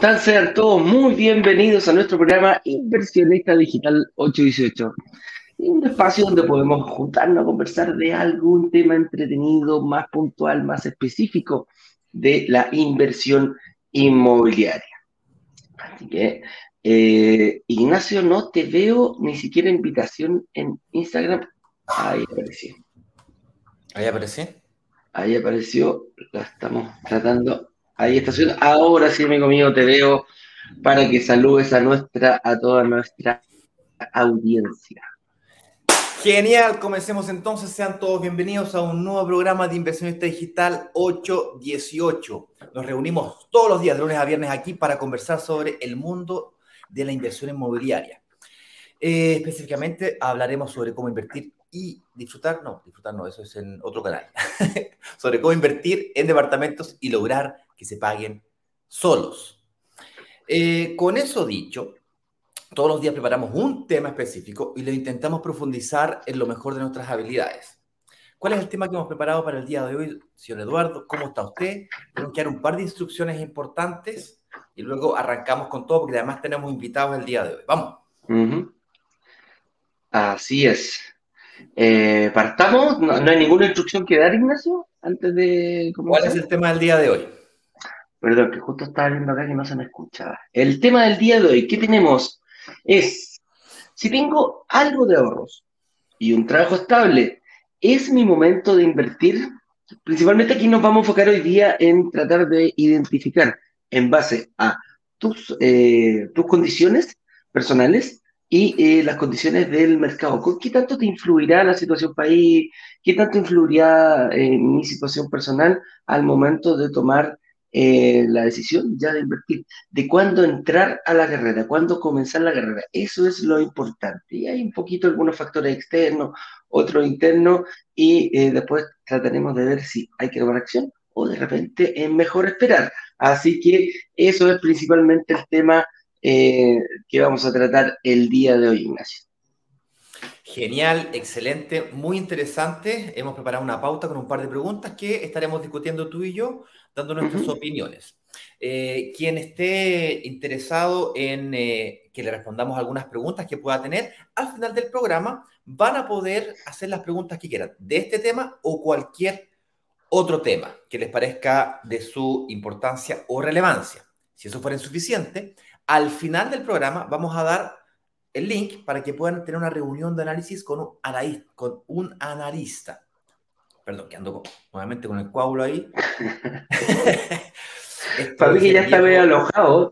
están? Sean todos muy bienvenidos a nuestro programa Inversionista Digital 818. Un espacio donde podemos juntarnos a conversar de algún tema entretenido, más puntual, más específico de la inversión inmobiliaria. Así que, eh, Ignacio, no te veo ni siquiera invitación en Instagram. Ahí apareció. Ahí apareció. Ahí apareció, la estamos tratando Ahí está. Ahora sí, amigo mío, te veo para que saludes a nuestra, a toda nuestra audiencia. Genial, comencemos entonces. Sean todos bienvenidos a un nuevo programa de Inversionista Digital 818. Nos reunimos todos los días, de lunes a viernes, aquí para conversar sobre el mundo de la inversión inmobiliaria. Eh, específicamente hablaremos sobre cómo invertir y disfrutar, no, disfrutar no, eso es en otro canal, sobre cómo invertir en departamentos y lograr que se paguen solos. Eh, con eso dicho, todos los días preparamos un tema específico y lo intentamos profundizar en lo mejor de nuestras habilidades. ¿Cuál es el tema que hemos preparado para el día de hoy, señor Eduardo? ¿Cómo está usted? Tenemos que dar un par de instrucciones importantes y luego arrancamos con todo porque además tenemos invitados el día de hoy. Vamos. Así es. Eh, ¿Partamos? ¿No, hay ninguna instrucción que dar, Ignacio? Antes de... ¿Cuál es el tema del día de hoy? Perdón, que justo estaba viendo acá que no se me escuchaba. El tema del día de hoy, ¿qué tenemos? Es, si tengo algo de ahorros y un trabajo estable, ¿es mi momento de invertir? Principalmente aquí nos vamos a enfocar hoy día en tratar de identificar en base a tus, eh, tus condiciones personales y eh, las condiciones del mercado. ¿Qué tanto te influirá la situación país? ¿Qué tanto influirá eh, mi situación personal al momento de tomar eh, la decisión ya de invertir, de cuándo entrar a la carrera, cuándo comenzar la carrera. Eso es lo importante. Y hay un poquito algunos factores externos, otros internos, y eh, después trataremos de ver si hay que tomar acción o de repente es mejor esperar. Así que eso es principalmente el tema eh, que vamos a tratar el día de hoy, Ignacio. Genial, excelente, muy interesante. Hemos preparado una pauta con un par de preguntas que estaremos discutiendo tú y yo dando nuestras opiniones. Eh, quien esté interesado en eh, que le respondamos algunas preguntas que pueda tener, al final del programa van a poder hacer las preguntas que quieran de este tema o cualquier otro tema que les parezca de su importancia o relevancia. Si eso fuera insuficiente, al final del programa vamos a dar el link para que puedan tener una reunión de análisis con un analista. Con un analista. Perdón, que ando nuevamente con el coágulo ahí. Para que ya está medio alojado.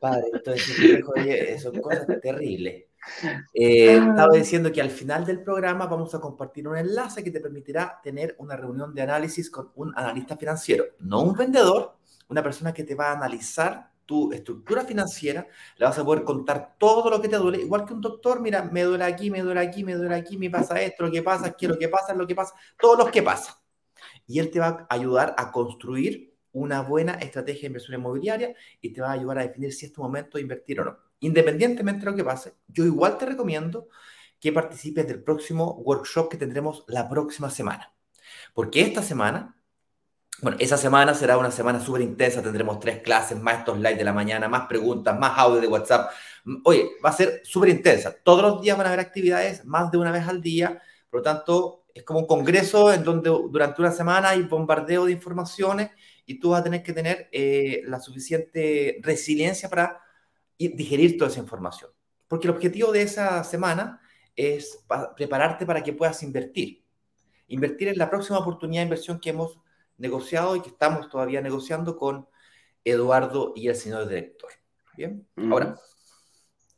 Padre, entonces, son cosas terribles. Eh, ah. estaba diciendo que al final del programa vamos a compartir un enlace que te permitirá tener una reunión de análisis con un analista financiero, no un vendedor, una persona que te va a analizar tu estructura financiera, le vas a poder contar todo lo que te duele, igual que un doctor, mira, me duele aquí, me duele aquí, me duele aquí, me pasa esto, lo que pasa, quiero que pasa, lo que pasa, todo lo que pasa. Y él te va a ayudar a construir una buena estrategia de inversión inmobiliaria y te va a ayudar a definir si es tu momento de invertir o no. Independientemente de lo que pase, yo igual te recomiendo que participes del próximo workshop que tendremos la próxima semana. Porque esta semana bueno, esa semana será una semana súper intensa, tendremos tres clases, más estos likes de la mañana, más preguntas, más audio de WhatsApp. Oye, va a ser súper intensa. Todos los días van a haber actividades, más de una vez al día. Por lo tanto, es como un congreso en donde durante una semana hay bombardeo de informaciones y tú vas a tener que tener eh, la suficiente resiliencia para digerir toda esa información. Porque el objetivo de esa semana es prepararte para que puedas invertir. Invertir en la próxima oportunidad de inversión que hemos negociado y que estamos todavía negociando con Eduardo y el señor director. Bien, ahora,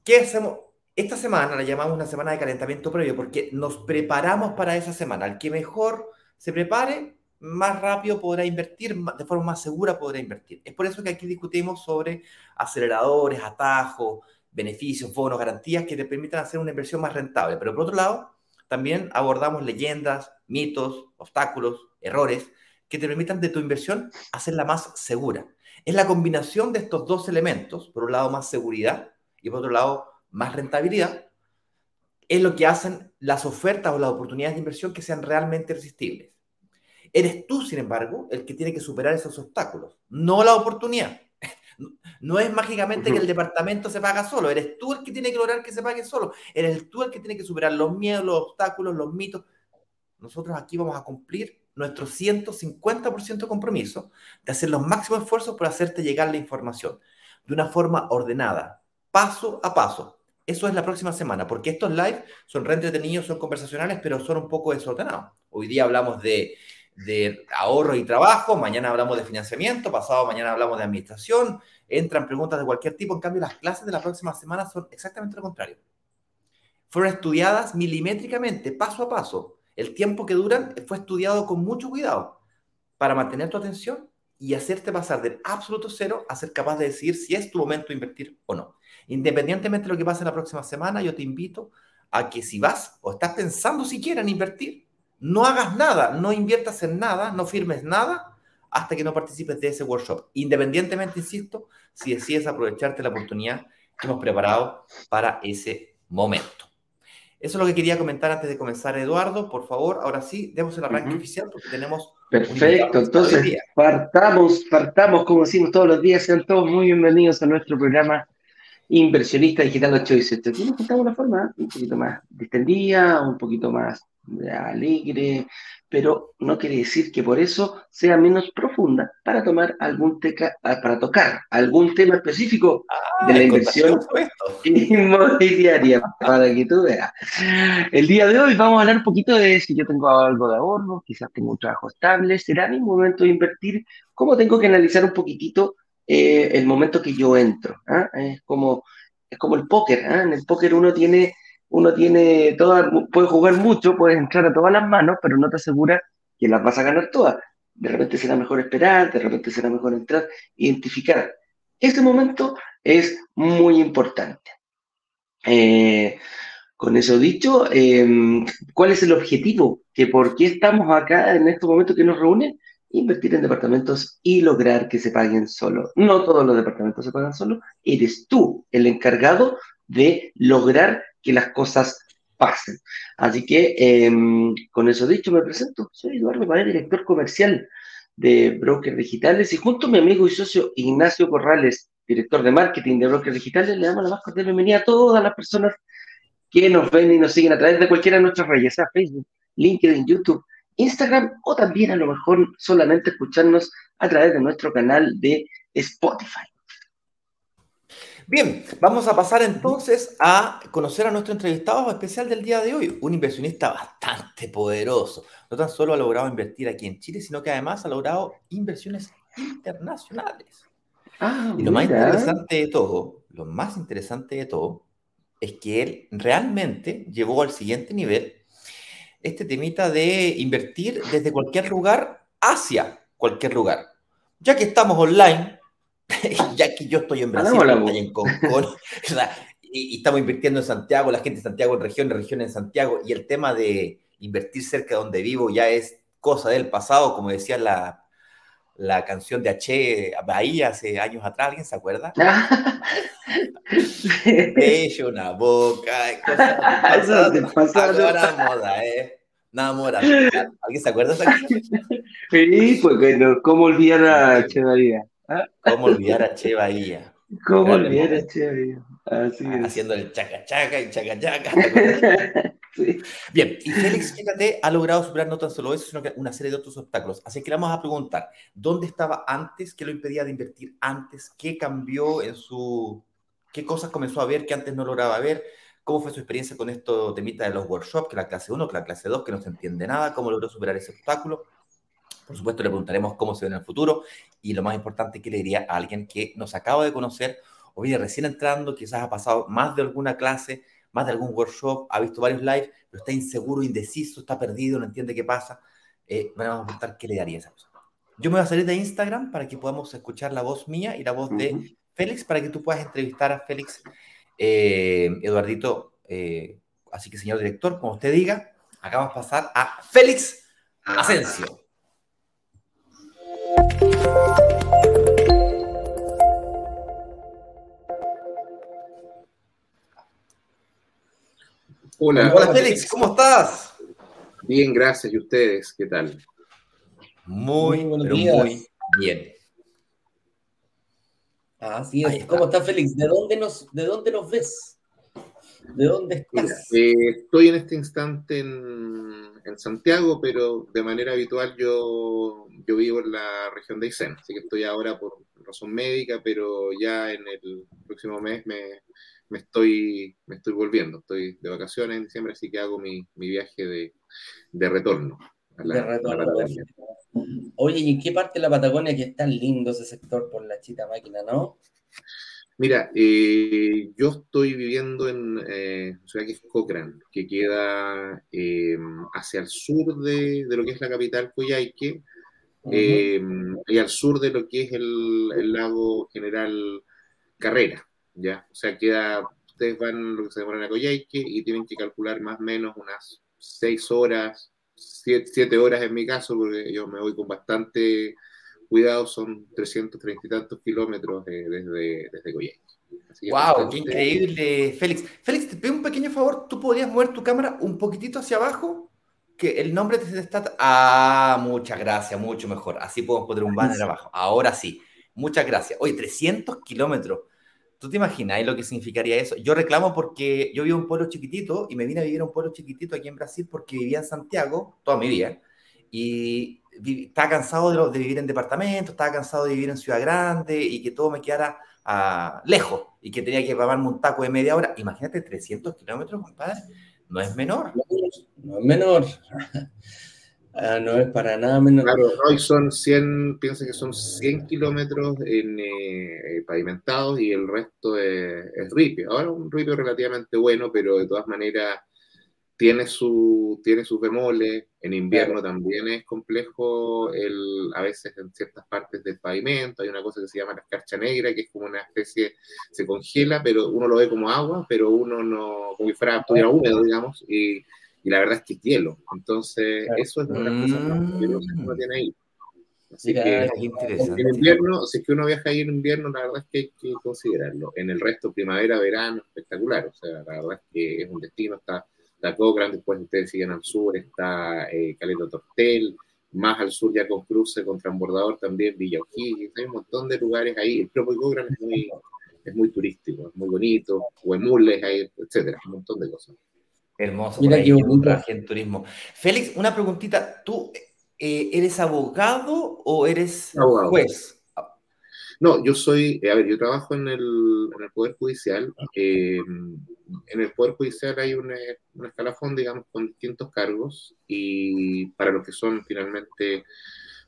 ¿qué hacemos? Esta semana la llamamos una semana de calentamiento previo porque nos preparamos para esa semana. El que mejor se prepare, más rápido podrá invertir, de forma más segura podrá invertir. Es por eso que aquí discutimos sobre aceleradores, atajos, beneficios, bonos, garantías que te permitan hacer una inversión más rentable. Pero por otro lado, también abordamos leyendas, mitos, obstáculos, errores que te permitan de tu inversión hacerla más segura. Es la combinación de estos dos elementos, por un lado más seguridad y por otro lado más rentabilidad, es lo que hacen las ofertas o las oportunidades de inversión que sean realmente irresistibles. Eres tú, sin embargo, el que tiene que superar esos obstáculos, no la oportunidad. No es mágicamente que el departamento se paga solo, eres tú el que tiene que lograr que se pague solo, eres tú el que tiene que superar los miedos, los obstáculos, los mitos. Nosotros aquí vamos a cumplir nuestro 150% compromiso de hacer los máximos esfuerzos por hacerte llegar la información de una forma ordenada, paso a paso. Eso es la próxima semana, porque estos live son re entretenidos, son conversacionales, pero son un poco desordenados. Hoy día hablamos de, de ahorro y trabajo, mañana hablamos de financiamiento, pasado mañana hablamos de administración, entran preguntas de cualquier tipo, en cambio las clases de la próxima semana son exactamente lo contrario. Fueron estudiadas milimétricamente, paso a paso. El tiempo que duran fue estudiado con mucho cuidado para mantener tu atención y hacerte pasar del absoluto cero a ser capaz de decir si es tu momento de invertir o no. Independientemente de lo que pase la próxima semana, yo te invito a que si vas o estás pensando siquiera en invertir, no hagas nada, no inviertas en nada, no firmes nada hasta que no participes de ese workshop. Independientemente, insisto, si decides aprovecharte la oportunidad que hemos preparado para ese momento. Eso es lo que quería comentar antes de comenzar, Eduardo. Por favor, ahora sí, demos el arranque oficial porque tenemos. Perfecto, entonces partamos, partamos como decimos todos los días. Sean todos muy bienvenidos a nuestro programa Inversionista Digital Choice. Este tiene que una forma un poquito más distendida, un poquito más alegre, pero no quiere decir que por eso sea menos profunda para tomar algún teca, ah, para tocar algún tema específico ah, de la inversión inmobiliaria, para que tú veas. El día de hoy vamos a hablar un poquito de si yo tengo algo de ahorro, quizás tengo un trabajo estable, será mi momento de invertir, cómo tengo que analizar un poquitito eh, el momento que yo entro. ¿ah? Es como es como el póker, en el póker uno tiene uno tiene todas, puede jugar mucho, puedes entrar a todas las manos, pero no te asegura que las vas a ganar todas. De repente será mejor esperar, de repente será mejor entrar, identificar. Este momento es muy importante. Eh, con eso dicho, em, ¿cuál es el objetivo? ¿Que ¿Por qué estamos acá en este momento que nos reúnen? Invertir en departamentos y lograr que se paguen solo. No todos los departamentos se pagan solo, eres tú el encargado de lograr que las cosas pasen. Así que, em, con eso dicho, me presento. Soy Eduardo Padre, director comercial de Brokers Digitales, y junto a mi amigo y socio Ignacio Corrales, director de marketing de Brokers Digitales, le damos la más cordial bienvenida a todas las personas que nos ven y nos siguen a través de cualquiera de nuestras redes, sea Facebook, LinkedIn, YouTube, Instagram o también a lo mejor solamente escucharnos a través de nuestro canal de Spotify. Bien, vamos a pasar entonces a conocer a nuestro entrevistado especial del día de hoy, un inversionista bastante poderoso. No tan solo ha logrado invertir aquí en Chile, sino que además ha logrado inversiones internacionales. Ah, y lo más interesante de todo, lo más interesante de todo, es que él realmente llevó al siguiente nivel este temita de invertir desde cualquier lugar hacia cualquier lugar. Ya que estamos online, ya que yo estoy en Brasil, en y, estamos invirtiendo en Santiago, la gente de Santiago en regiones, regiones en Santiago, y el tema de invertir cerca de donde vivo ya es cosa del pasado, como decía la, la canción de H. Bahía hace años atrás, ¿alguien se acuerda? Bello, una boca, cosas pasado, ahora moda, ¿eh? Nada moda. ¿Alguien se acuerda de esa canción? Sí, pues bueno, ¿cómo olvidar a H. Bahía? ¿Cómo olvidar a Che Bahía? ¿Cómo olvidar a Che Bahía? Así es. Haciendo el chaca chaca y chaca chaca. Bien, y Félix, fíjate, ha logrado superar no tan solo eso, sino que una serie de otros obstáculos. Así que le vamos a preguntar, ¿dónde estaba antes? ¿Qué lo impedía de invertir antes? ¿Qué cambió en su... ¿Qué cosas comenzó a ver que antes no lograba ver? ¿Cómo fue su experiencia con esto temita de los workshops, que la clase 1, que la clase 2, que no se entiende nada? ¿Cómo logró superar ese obstáculo? Por supuesto, le preguntaremos cómo se ve en el futuro y lo más importante, ¿qué le diría a alguien que nos acaba de conocer o viene recién entrando, quizás ha pasado más de alguna clase, más de algún workshop, ha visto varios lives, pero está inseguro, indeciso, está perdido, no entiende qué pasa? Eh, vamos a preguntar qué le daría a esa persona. Yo me voy a salir de Instagram para que podamos escuchar la voz mía y la voz de Félix para que tú puedas entrevistar a Félix, eh, Eduardito. Eh, así que, señor director, como usted diga, acabamos de pasar a Félix Asensio. Hola. Hola Félix, ¿cómo estás? Bien, gracias. ¿Y ustedes? ¿Qué tal? Muy, muy, muy bien. Así es. ¿Cómo estás, Félix? ¿De dónde nos, de dónde nos ves? ¿De dónde estás? Eh, estoy en este instante en, Santiago, pero de manera habitual yo, yo vivo en la región de Aysén, así que estoy ahora por razón médica, pero ya en el próximo mes me, me estoy, me estoy volviendo. Estoy de vacaciones en diciembre, así que hago mi, mi viaje de, de retorno. de retorno. Oye, ¿y en qué parte de la Patagonia que es tan lindo ese sector por la chita máquina, no? Mira, eh, yo estoy viviendo en eh, ciudad que es Cochrane, que queda eh, hacia el sur de, de, lo que es la capital Coyhaique, y al sur de lo que es el, el lago General Carrera. ¿ya? O sea, queda, ustedes van lo que se demoran a Coyhaique y tienen que calcular más o menos unas seis horas, siete, horas en mi caso, porque yo me voy con bastante cuidado, son 330 y tantos kilómetros desde, desde Coyhaique. ¡Wow! ¡Qué increíble, Félix! Félix, te pido un pequeño favor, ¿tú podrías mover tu cámara un poquitito hacia abajo? Que el nombre te está... Ah, muchas gracias, mucho mejor. Así podemos poner un banner abajo. Ahora sí, muchas gracias. Oye, 300 kilómetros. ¿Tú te imaginas lo que significaría eso? Yo reclamo porque yo vivo en un pueblo chiquitito y me vine a vivir en un pueblo chiquitito aquí en Brasil porque vivía en Santiago toda mi vida y estaba cansado de, vivir en departamentos, estaba cansado de vivir en ciudad grande y que todo me quedara uh, lejos y que tenía que pagarme un taco de media hora. Imagínate 300 kilómetros, compadre, no es menor. No, es menor. Ah, no es para nada menos. Claro, hoy son 100, piensa que son 100 kilómetros en, eh, pavimentados y el resto es, es, ripio. Ahora un ripio relativamente bueno, pero de todas maneras tiene, su, tiene sus bemoles. En invierno también es complejo, el, a veces en ciertas partes del pavimento hay una cosa que se llama la escarcha negra, que es como una especie, se congela, pero uno lo ve como agua, pero uno no, como si fuera húmedo, digamos, y y la verdad es que es hielo. Entonces, eso es una de las cosas más que uno tiene ahí. Así que en invierno, si es que uno viaja ahí en invierno, la verdad es que hay que considerarlo. En el resto, primavera, verano, espectacular. O sea, la verdad es que es un destino. Está la Cochrane, después ustedes siguen al sur, está eh, Caleta Tortel, más al sur ya con cruce, con transbordador también, Villa O'Higgins, hay un montón de lugares ahí. El propio Cochrane es muy, es muy turístico, es muy bonito, Huemules, hay, etcétera, un montón de cosas. Hermoso. Mira qué bonito. en turismo. Félix, una preguntita. ¿Tú eh, eres abogado o eres juez? No, yo soy, eh, a ver, yo trabajo en el, en el Poder Judicial. Eh, en el Poder Judicial hay un escalafón, digamos, con distintos cargos y para los que son finalmente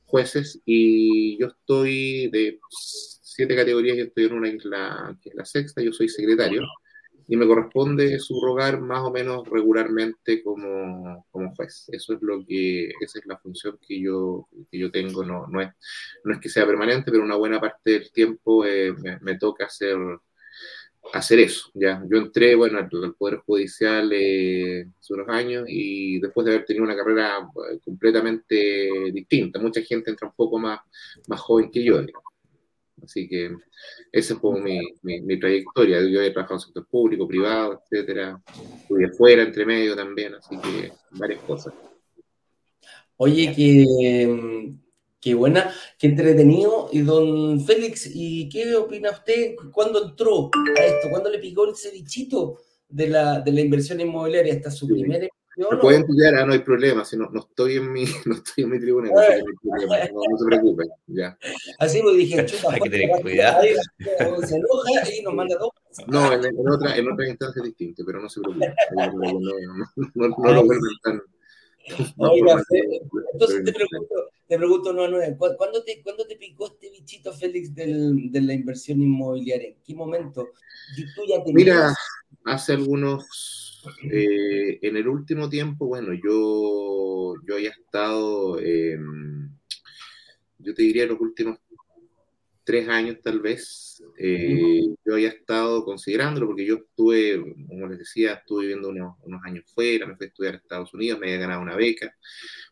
jueces. Y yo estoy de siete categorías, yo estoy en una isla que es la sexta, yo soy secretario y me corresponde subrogar más o menos regularmente como, como, juez. Eso es lo que, esa es la función que yo, que yo tengo. No, no, es, no es que sea permanente, pero una buena parte del tiempo eh, me, toca hacer, hacer eso. ¿ya? Yo entré bueno, al, Poder Judicial eh, hace unos años y después de haber tenido una carrera eh, completamente distinta. Mucha gente entra un poco más, más joven que yo. Así que esa fue mi, mi, trayectoria. Yo he trabajado en sector público, privado, etcétera. Estudié fuera, entre medio también, así que varias cosas. Oye, qué, qué buena, qué entretenido. Y don Félix, ¿y qué opina usted? ¿Cuándo entró a esto? ¿Cuándo le picó el cevichito de la, de la inversión inmobiliaria? ¿Esta es su primera me pueden estudiar, ah, no hay problema, si no, no, estoy en mi, no estoy en mi tribuna, no, no, se preocupen, ya. Así me dije, chuta, hay que tener cuidado. Se enoja y nos manda dos. No, en, en, otra, en otra instancia es distinto, pero no se preocupen. No, no, no, lo vuelven tan. Oiga, entonces te pregunto, te pregunto, no, no, ¿cuándo te, ¿cuándo te picó este bichito, Félix, del, de la inversión inmobiliaria? ¿En qué momento? ¿Tú ya Mira, hace algunos eh, en el último tiempo, bueno, yo, yo había estado, em, yo te diría los últimos tres años tal vez, eh, yo había estado considerándolo porque yo estuve, como les decía, estuve viviendo unos, unos años fuera, me fui a estudiar a Estados Unidos, me había ganado una beca,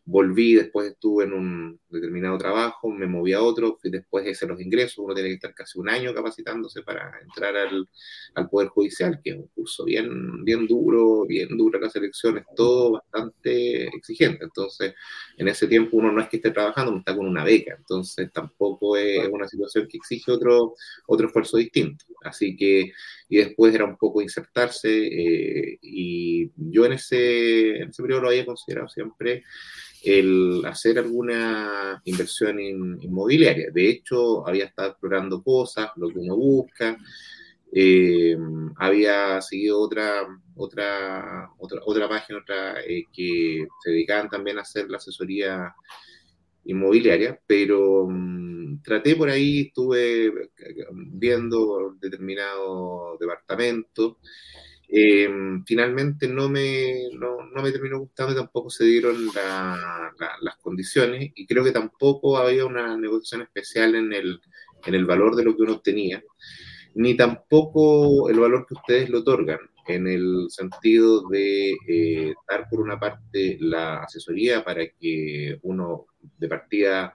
volví, después estuve en un determinado trabajo, me moví a otro, después hice los ingresos, uno tiene que estar casi un año capacitándose para entrar al, al Poder Judicial, que es un curso bien, bien duro, bien dura las elecciones, todo bastante exigente. Entonces, en ese tiempo uno no es que esté trabajando, uno está con una beca, entonces tampoco es una situación que exige otro, otro esfuerzo distinto. Así que, y después era un poco insertarse, eh, y yo en ese, en ese periodo lo había considerado siempre el hacer alguna inversión inmobiliaria. De hecho, había estado explorando cosas, lo que uno busca. Eh, había seguido otra, otra, otra, otra página otra, eh, que se dedicaban también a hacer la asesoría inmobiliaria, pero um, traté por ahí, estuve viendo determinado departamento. Eh, finalmente no me, no, no, me terminó gustando y tampoco se dieron la, la, las condiciones y creo que tampoco había una negociación especial en el, en el valor de lo que uno obtenía ni tampoco el valor que ustedes le otorgan, en el sentido de eh, dar por una parte la asesoría para que uno de partida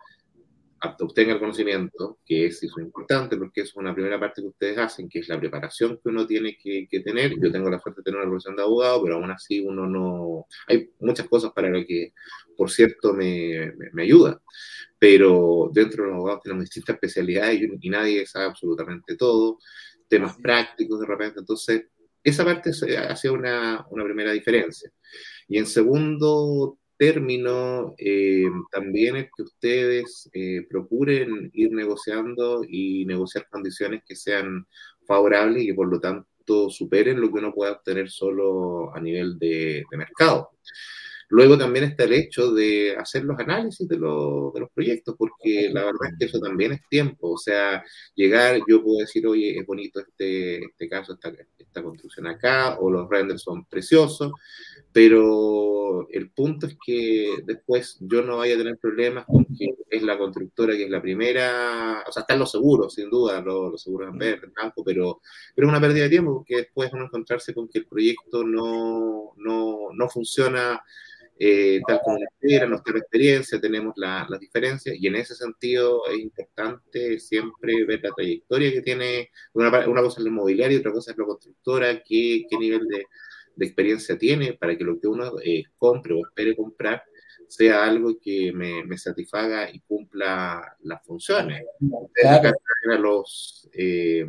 obtenga el conocimiento, que es eso importante porque es una primera parte que ustedes hacen, que es la preparación que uno tiene que, que, tener. Yo tengo la suerte de tener una profesión de abogado, pero aún así uno no... Hay muchas cosas para lo que, por cierto, me, me, me ayuda pero dentro de los abogados tenemos distintas especialidades y, y nadie sabe absolutamente todo, temas prácticos de repente, entonces esa parte hacía una, una primera diferencia. Y en segundo término, eh, también es que ustedes eh, procuren ir negociando y negociar condiciones que sean favorables y que por lo tanto superen lo que uno pueda obtener solo a nivel de, de mercado. Luego también está el hecho de hacer los análisis de, lo, de, los proyectos, porque la verdad es que eso también es tiempo. O sea, llegar, yo puedo decir, oye, es bonito este, este caso, esta, esta construcción acá, o los renders son preciosos, pero el punto es que después yo no vaya a tener problemas con que es la constructora que es la primera, o sea, están los seguros, sin duda, los, los seguros en verde, en pero, pero es una pérdida de tiempo porque después uno encontrarse con que el proyecto no, no, no funciona eh, tal como la espera, nuestra experiencia, tenemos las la diferencias y en ese sentido es importante siempre ver la trayectoria que tiene, una, una cosa es la inmobiliaria y otra cosa es la constructora, qué, qué nivel de, de, experiencia tiene para que lo que uno eh, compre o espere comprar sea algo que me, me satisfaga y cumpla las funciones. Claro. Los, eh,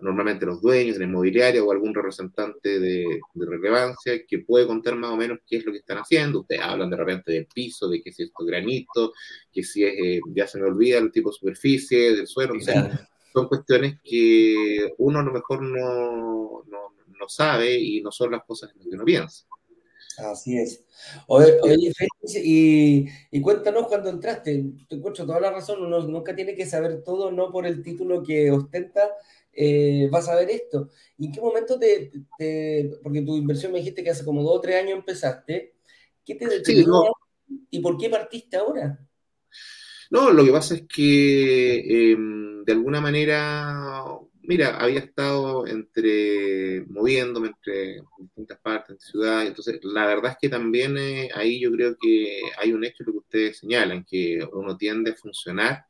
normalmente los dueños de la inmobiliaria o algún representante de, de, relevancia que puede contar más o menos qué es lo que están haciendo. Ustedes hablan de repente del piso, de que si esto es granito, que si es, eh, ya se me olvida el tipo de superficie, del suelo. O sea, son cuestiones que uno a lo mejor no, no, no, sabe y no son las cosas en las que uno piensa. Así es. Oye, oye Félix, y, y, cuéntanos cuando entraste. Te encuentro toda la razón, uno nunca tiene que saber todo, no por el título que ostenta, eh, vas a ver esto. ¿Y en qué momento te, te, porque tu inversión me dijiste que hace como dos o tres años empezaste, ¿qué te detuvo sí, no. y por qué partiste ahora? No, lo que pasa es que eh, de alguna manera, mira, había estado entre, moviéndome entre distintas partes, entre ciudades, entonces la verdad es que también eh, ahí yo creo que hay un hecho lo que ustedes señalan, que uno tiende a funcionar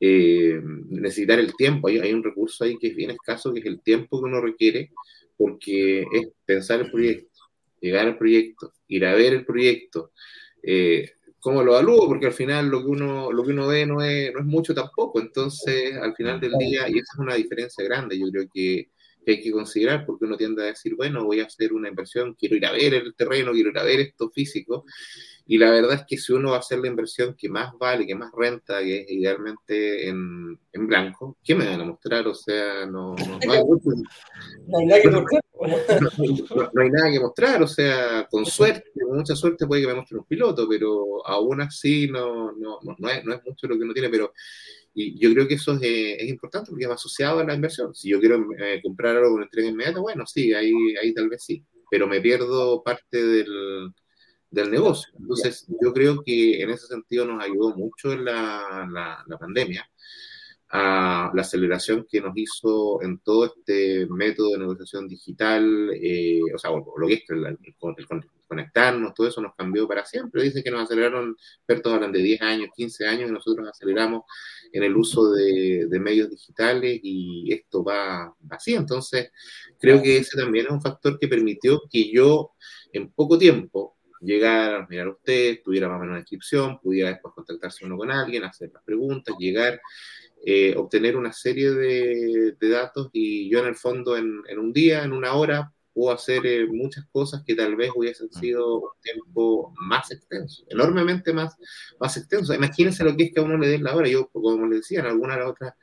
eh, necesitar el tiempo. Hay, hay, un recurso ahí que es bien escaso, que es el tiempo que uno requiere, porque es pensar el proyecto, llegar al proyecto, ir a ver el proyecto. Eh, ¿Cómo lo evalúo? Porque al final lo que uno, lo que uno ve no es, no es mucho tampoco. Entonces, al final del día, y esa es una diferencia grande, yo creo que, que hay que considerar, porque uno tiende a decir, bueno, voy a hacer una inversión, quiero ir a ver el terreno, quiero ir a ver esto físico, y la verdad es que si uno va a hacer la inversión que más vale, que más renta, que es idealmente en, en blanco, ¿qué me van a mostrar? O sea, no, no, no hay, mucho, no hay nada que mostrar. No, no, hay nada que mostrar, o sea, con suerte, con mucha suerte puede que me muestre un piloto, pero aún así no, no, no, es, no es mucho lo que uno tiene, pero y yo creo que eso es, eh, es, importante porque va asociado a la inversión. Si yo quiero eh, comprar algo con entrega inmediata, bueno, sí, ahí, ahí tal vez sí, pero me pierdo parte del del negocio. Entonces, yo creo que en ese sentido nos ayudó mucho en la, la, la pandemia a la aceleración que nos hizo en todo este método de negociación digital, eh, o sea, lo que es el, el, el, conectarnos, todo eso nos cambió para siempre. Dicen que nos aceleraron, expertos hablan de 10 años, 15 años, y nosotros aceleramos en el uso de, de medios digitales y esto va así. Entonces, creo que ese también es un factor que permitió que yo en poco tiempo llegar, mirar a usted, tuviera más o menos una inscripción, pudiera después contactarse uno con alguien, hacer las preguntas, llegar eh, obtener una serie de, datos y yo en el fondo en, un día, en una hora, puedo hacer eh, muchas cosas que tal vez hubiesen sido un tiempo más extenso, enormemente más, más extenso. Imagínense lo que es que a uno le den la hora. Yo, como les decía, en alguna de las otras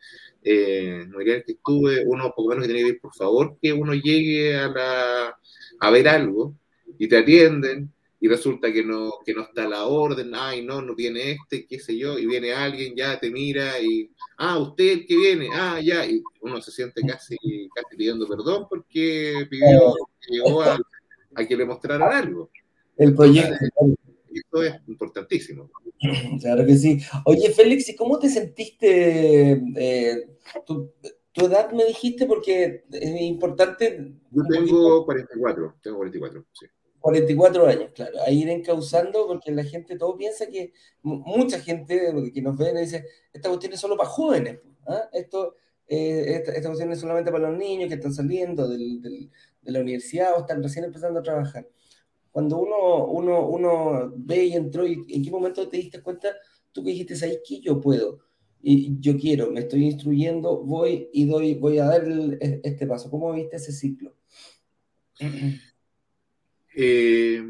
eh, que estuve, uno poco menos que tiene que decir, por favor, que uno llegue a, la, a ver algo y te atienden y resulta que no, que no está la orden, ay, no, no viene este, qué sé yo, y viene alguien, ya te mira y, ah, usted el que viene, ah, ya, y uno se siente casi, casi pidiendo perdón porque pidió, llegó a, que le mostraran algo. El proyecto. Esto es importantísimo. Claro que sí. Oye, Félix, ¿y cómo te sentiste? Eh, tu, tu, edad me dijiste porque es importante. Yo tengo 44, tengo 44, sí. 44 años, claro, a ir encauzando porque la gente, todo piensa que, mucha gente que nos ve dice, esta cuestión es solo para jóvenes, ¿ah? esto, eh, esta, cuestión es solamente para los niños que están saliendo de la universidad o están recién empezando a trabajar. Cuando uno, uno, uno ve y entró, ¿en qué momento te diste cuenta? Tú que dijiste, ¿sabes qué? Yo puedo, y yo quiero, me estoy instruyendo, voy y doy, voy a dar este paso. ¿Cómo viste ese ciclo? Eh,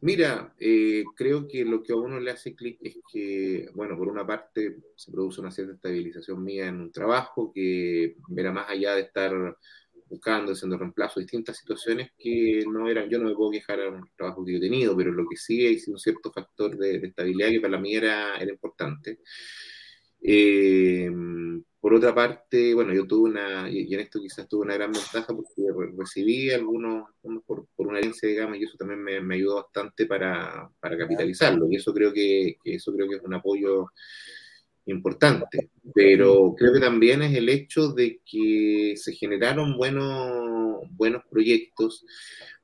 mira, eh, creo que lo que a uno le hace clic es que, bueno, por una parte se produce una cierta estabilización mía en un trabajo que era más allá de estar buscando, haciendo reemplazo, distintas situaciones que no eran, yo no me puedo quejar a un trabajo que yo he tenido, pero lo que sí es un cierto factor de, estabilidad que para mí era, importante. Eh, por otra parte, bueno, yo tuve una, y en esto quizás tuve una gran ventaja porque recibí algunos, por, por, una herencia, digamos, y eso también me, me ayudó bastante para, para, capitalizarlo. Y eso creo que, que, eso creo que es un apoyo importante. Pero creo que también es el hecho de que se generaron buenos, buenos proyectos,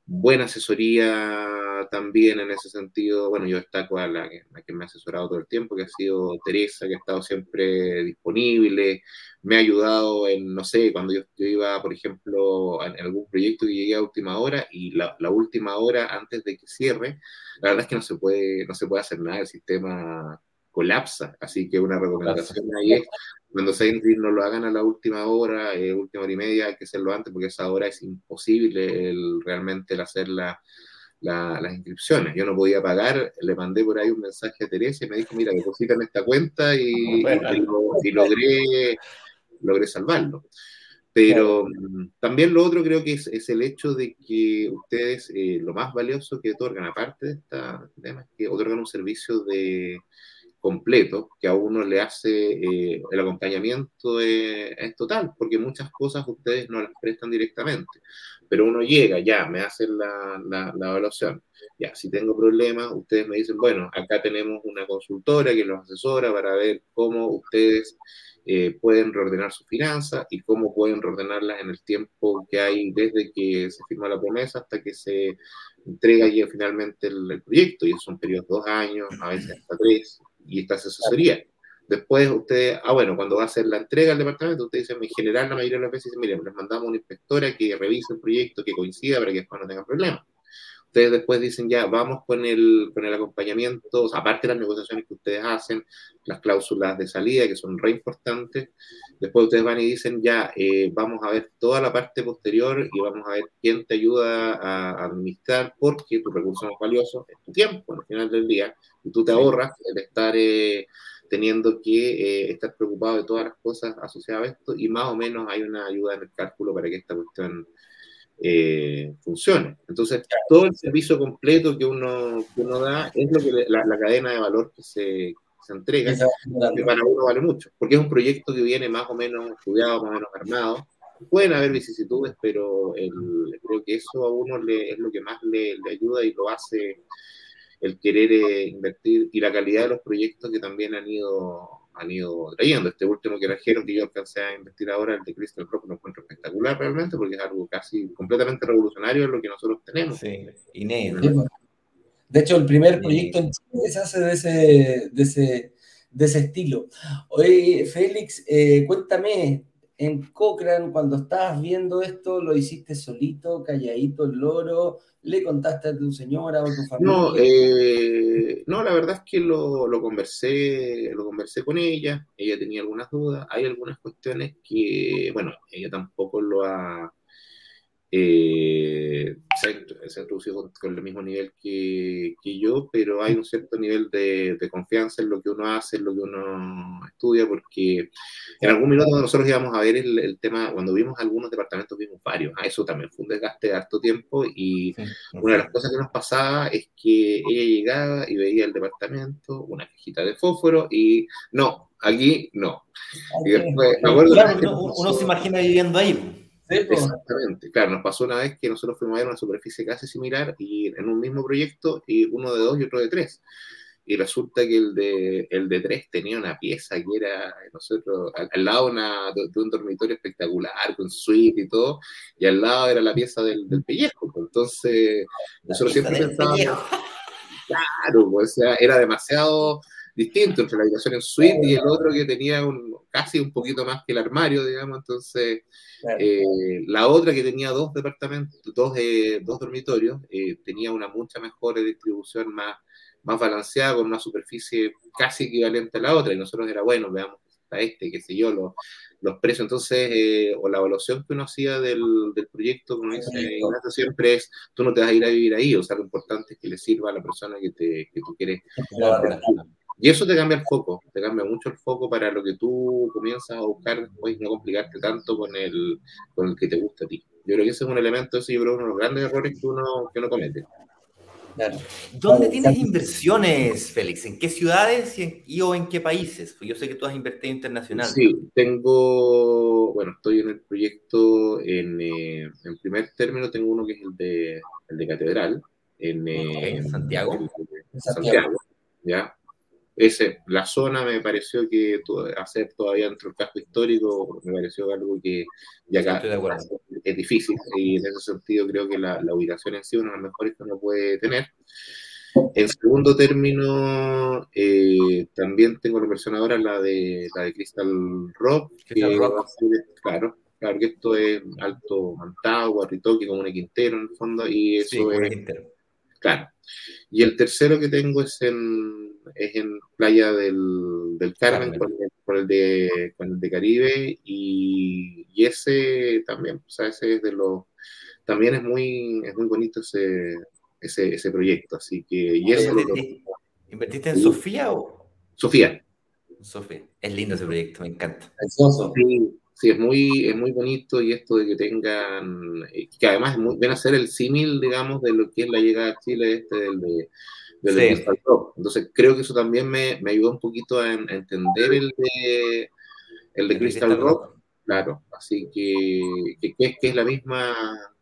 buena asesoría también en ese sentido. Bueno, yo destaco a la, que, me ha asesorado todo el tiempo, que ha sido Teresa, que ha estado siempre disponible, me ha ayudado en, no sé, cuando yo, iba, por ejemplo, en, algún proyecto que llegué a última hora y la, última hora antes de que cierre, la verdad es que no se puede, no se puede hacer nada, el sistema colapsa, así que una recomendación ahí es cuando se no lo hagan a la última hora, eh, última hora y media, hay que hacerlo antes porque esa hora es imposible el, realmente el hacer la, las inscripciones. Yo no podía pagar, le mandé por ahí un mensaje a Teresa y me dijo, mira, depositan esta cuenta y, y, logré, logré salvarlo. Pero mm, también lo otro creo que es, es el hecho de que ustedes, eh, lo más valioso que otorgan, aparte de esta tema, es que otorgan un servicio de, completo que a uno le hace eh, el acompañamiento es total, porque muchas cosas ustedes no las prestan directamente, pero uno llega, ya, me hacen la, la, evaluación, ya, si tengo problemas, ustedes me dicen, bueno, acá tenemos una consultora que los asesora para ver cómo ustedes eh, pueden reordenar sus finanzas y cómo pueden reordenarlas en el tiempo que hay desde que se firma la promesa hasta que se entrega ya finalmente el, el proyecto, y son periodos de dos años, a veces hasta tres, y esta asesoría. Después usted, ah, bueno, cuando va a hacer la entrega al departamento, usted dice, en general, la mayoría de las veces dice, mire, les mandamos una inspectora que revise el proyecto, que coincida para que después no tengan problemas. Ustedes después dicen, ya, vamos con el, con el acompañamiento, aparte de las negociaciones que ustedes hacen, las cláusulas de salida, que son re importantes. Después ustedes van y dicen, ya, eh, vamos a ver toda la parte posterior y vamos a ver quién te ayuda a administrar, porque tu recurso más valioso es tu tiempo al final del día, y tú te ahorras el estar eh, teniendo que eh, estar preocupado de todas las cosas asociadas a esto, y más o menos hay una ayuda en el cálculo para que esta cuestión eh, funcione. Entonces, todo el servicio completo que uno, que uno da es lo que la, cadena de valor que se, se entrega, que para uno vale mucho, porque es un proyecto que viene más o menos estudiado, más o menos armado. Pueden haber vicisitudes, pero el, creo que eso a uno le, es lo que más le, le ayuda y lo hace el querer eh, invertir y la calidad de los proyectos que también han ido han ido trayendo. Este último que trajeron, que yo alcancé a invertir ahora, el de Crystal Rock, lo encuentro espectacular realmente, porque es algo casi completamente revolucionario en lo que nosotros tenemos. Sí, inédito. De hecho, el primer proyecto en Chile se hace de ese, de ese, de ese estilo. Oye, Félix, eh, cuéntame, en Cochrane, cuando estabas viendo esto, lo hiciste solito, calladito, el loro, le contaste a tu señora o a tu familia? No, eh, no, la verdad es que lo, lo, conversé, lo conversé con ella, ella tenía algunas dudas, hay algunas cuestiones que, bueno, ella tampoco lo ha, eh, se, ha, introducido con, el mismo nivel que, que, yo, pero hay un cierto nivel de, de, confianza en lo que uno hace, en lo que uno estudia, porque en algún minuto nosotros íbamos a ver el, el tema, cuando vimos algunos departamentos, vimos varios, ah, eso también fue un desgaste de harto tiempo, y una de las cosas que nos pasaba es que ella llegaba y veía el departamento, una cajita de fósforo, y no, aquí no. Y después, me acuerdo claro, uno, uno se imagina viviendo ahí. Exactamente, claro, nos pasó una vez que nosotros fuimos a ver una superficie casi similar y en un mismo proyecto, y uno de dos y otro de tres. Y resulta que el de, el de tres tenía una pieza que era, nosotros, al, lado una, de, un dormitorio espectacular, con suite y todo, y al lado era la pieza del, del pellejo. Entonces, nosotros siempre pensábamos, claro, o sea, era demasiado distinto entre la habitación en suite y el otro que tenía un, casi un poquito más que el armario, digamos. Entonces, eh, la otra que tenía dos departamentos, dos, eh, dos dormitorios, eh, tenía una mucha mejor distribución, más, más balanceada, con una superficie casi equivalente a la otra. Y nosotros era, bueno, veamos a este, qué sé yo, los, los precios. Entonces, o la evaluación que uno hacía del, del proyecto, como dice Ignacio, siempre es, tú no te vas a ir a vivir ahí, o sea, lo importante es que le sirva a la persona que, te, que tú quieres. Y eso te cambia el foco, te cambia mucho el foco para lo que tú comienzas a buscar después y no complicarte tanto con el, con el que te gusta a ti. Yo creo que ese es un elemento, ese yo creo uno de los grandes errores que uno, que uno comete. ¿Dónde tienes inversiones, Félix? ¿En qué ciudades y, o en qué países? Pues yo sé que tú has invertido internacional. Sí, tengo, bueno, estoy en el proyecto, en, eh, en primer término tengo uno que es el de, el de Catedral, en, eh, Santiago. Santiago, ¿ya? Ese, la zona me pareció que hacer todavía dentro del casco histórico me pareció algo que ya acá es difícil y en ese sentido creo que la, la, ubicación en sí es una de las mejores que uno puede tener. En segundo término, eh, también tengo la versión ahora, la de, la de Crystal Rock, que Rock. claro, claro que esto es Alto Mantagua, Ritoque, como un Quintero en el fondo, y eso es... Claro. Y el tercero que tengo es en, es en Playa del, del Carmen, con el, el, de, con el de Caribe, y, y, ese también, o sea, ese es de los, también es muy, es muy bonito ese, ese, ese proyecto, así que, y eso ¿Invertiste en Sofía o? Sofía. Sofía, es lindo ese proyecto, me encanta. Sí, sí, es muy, es muy bonito y esto de que tengan, eh, que además es muy, ven a ser el símil, digamos, de lo que es la llegada a Chile, este del de sí. Crystal Rock. Entonces creo que eso también me, me ayudó un poquito a, a, entender el de, el de Crystal, Crystal Rock. Rock. Claro, así que, que, que, es, que, es la misma,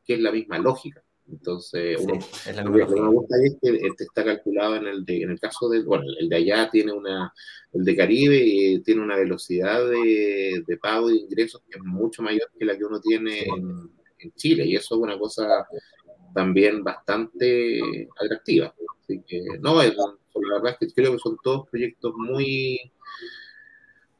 que es la misma lógica. Entonces, uno, sí, es la lo que me gusta es que este está calculado en el, de, en el caso de, bueno, el de allá tiene una, el de Caribe eh, tiene una velocidad de, de, pago de ingresos que es mucho mayor que la que uno tiene en, en, Chile, y eso es una cosa también bastante atractiva. Así que, no, es, la verdad es que creo que son todos proyectos muy,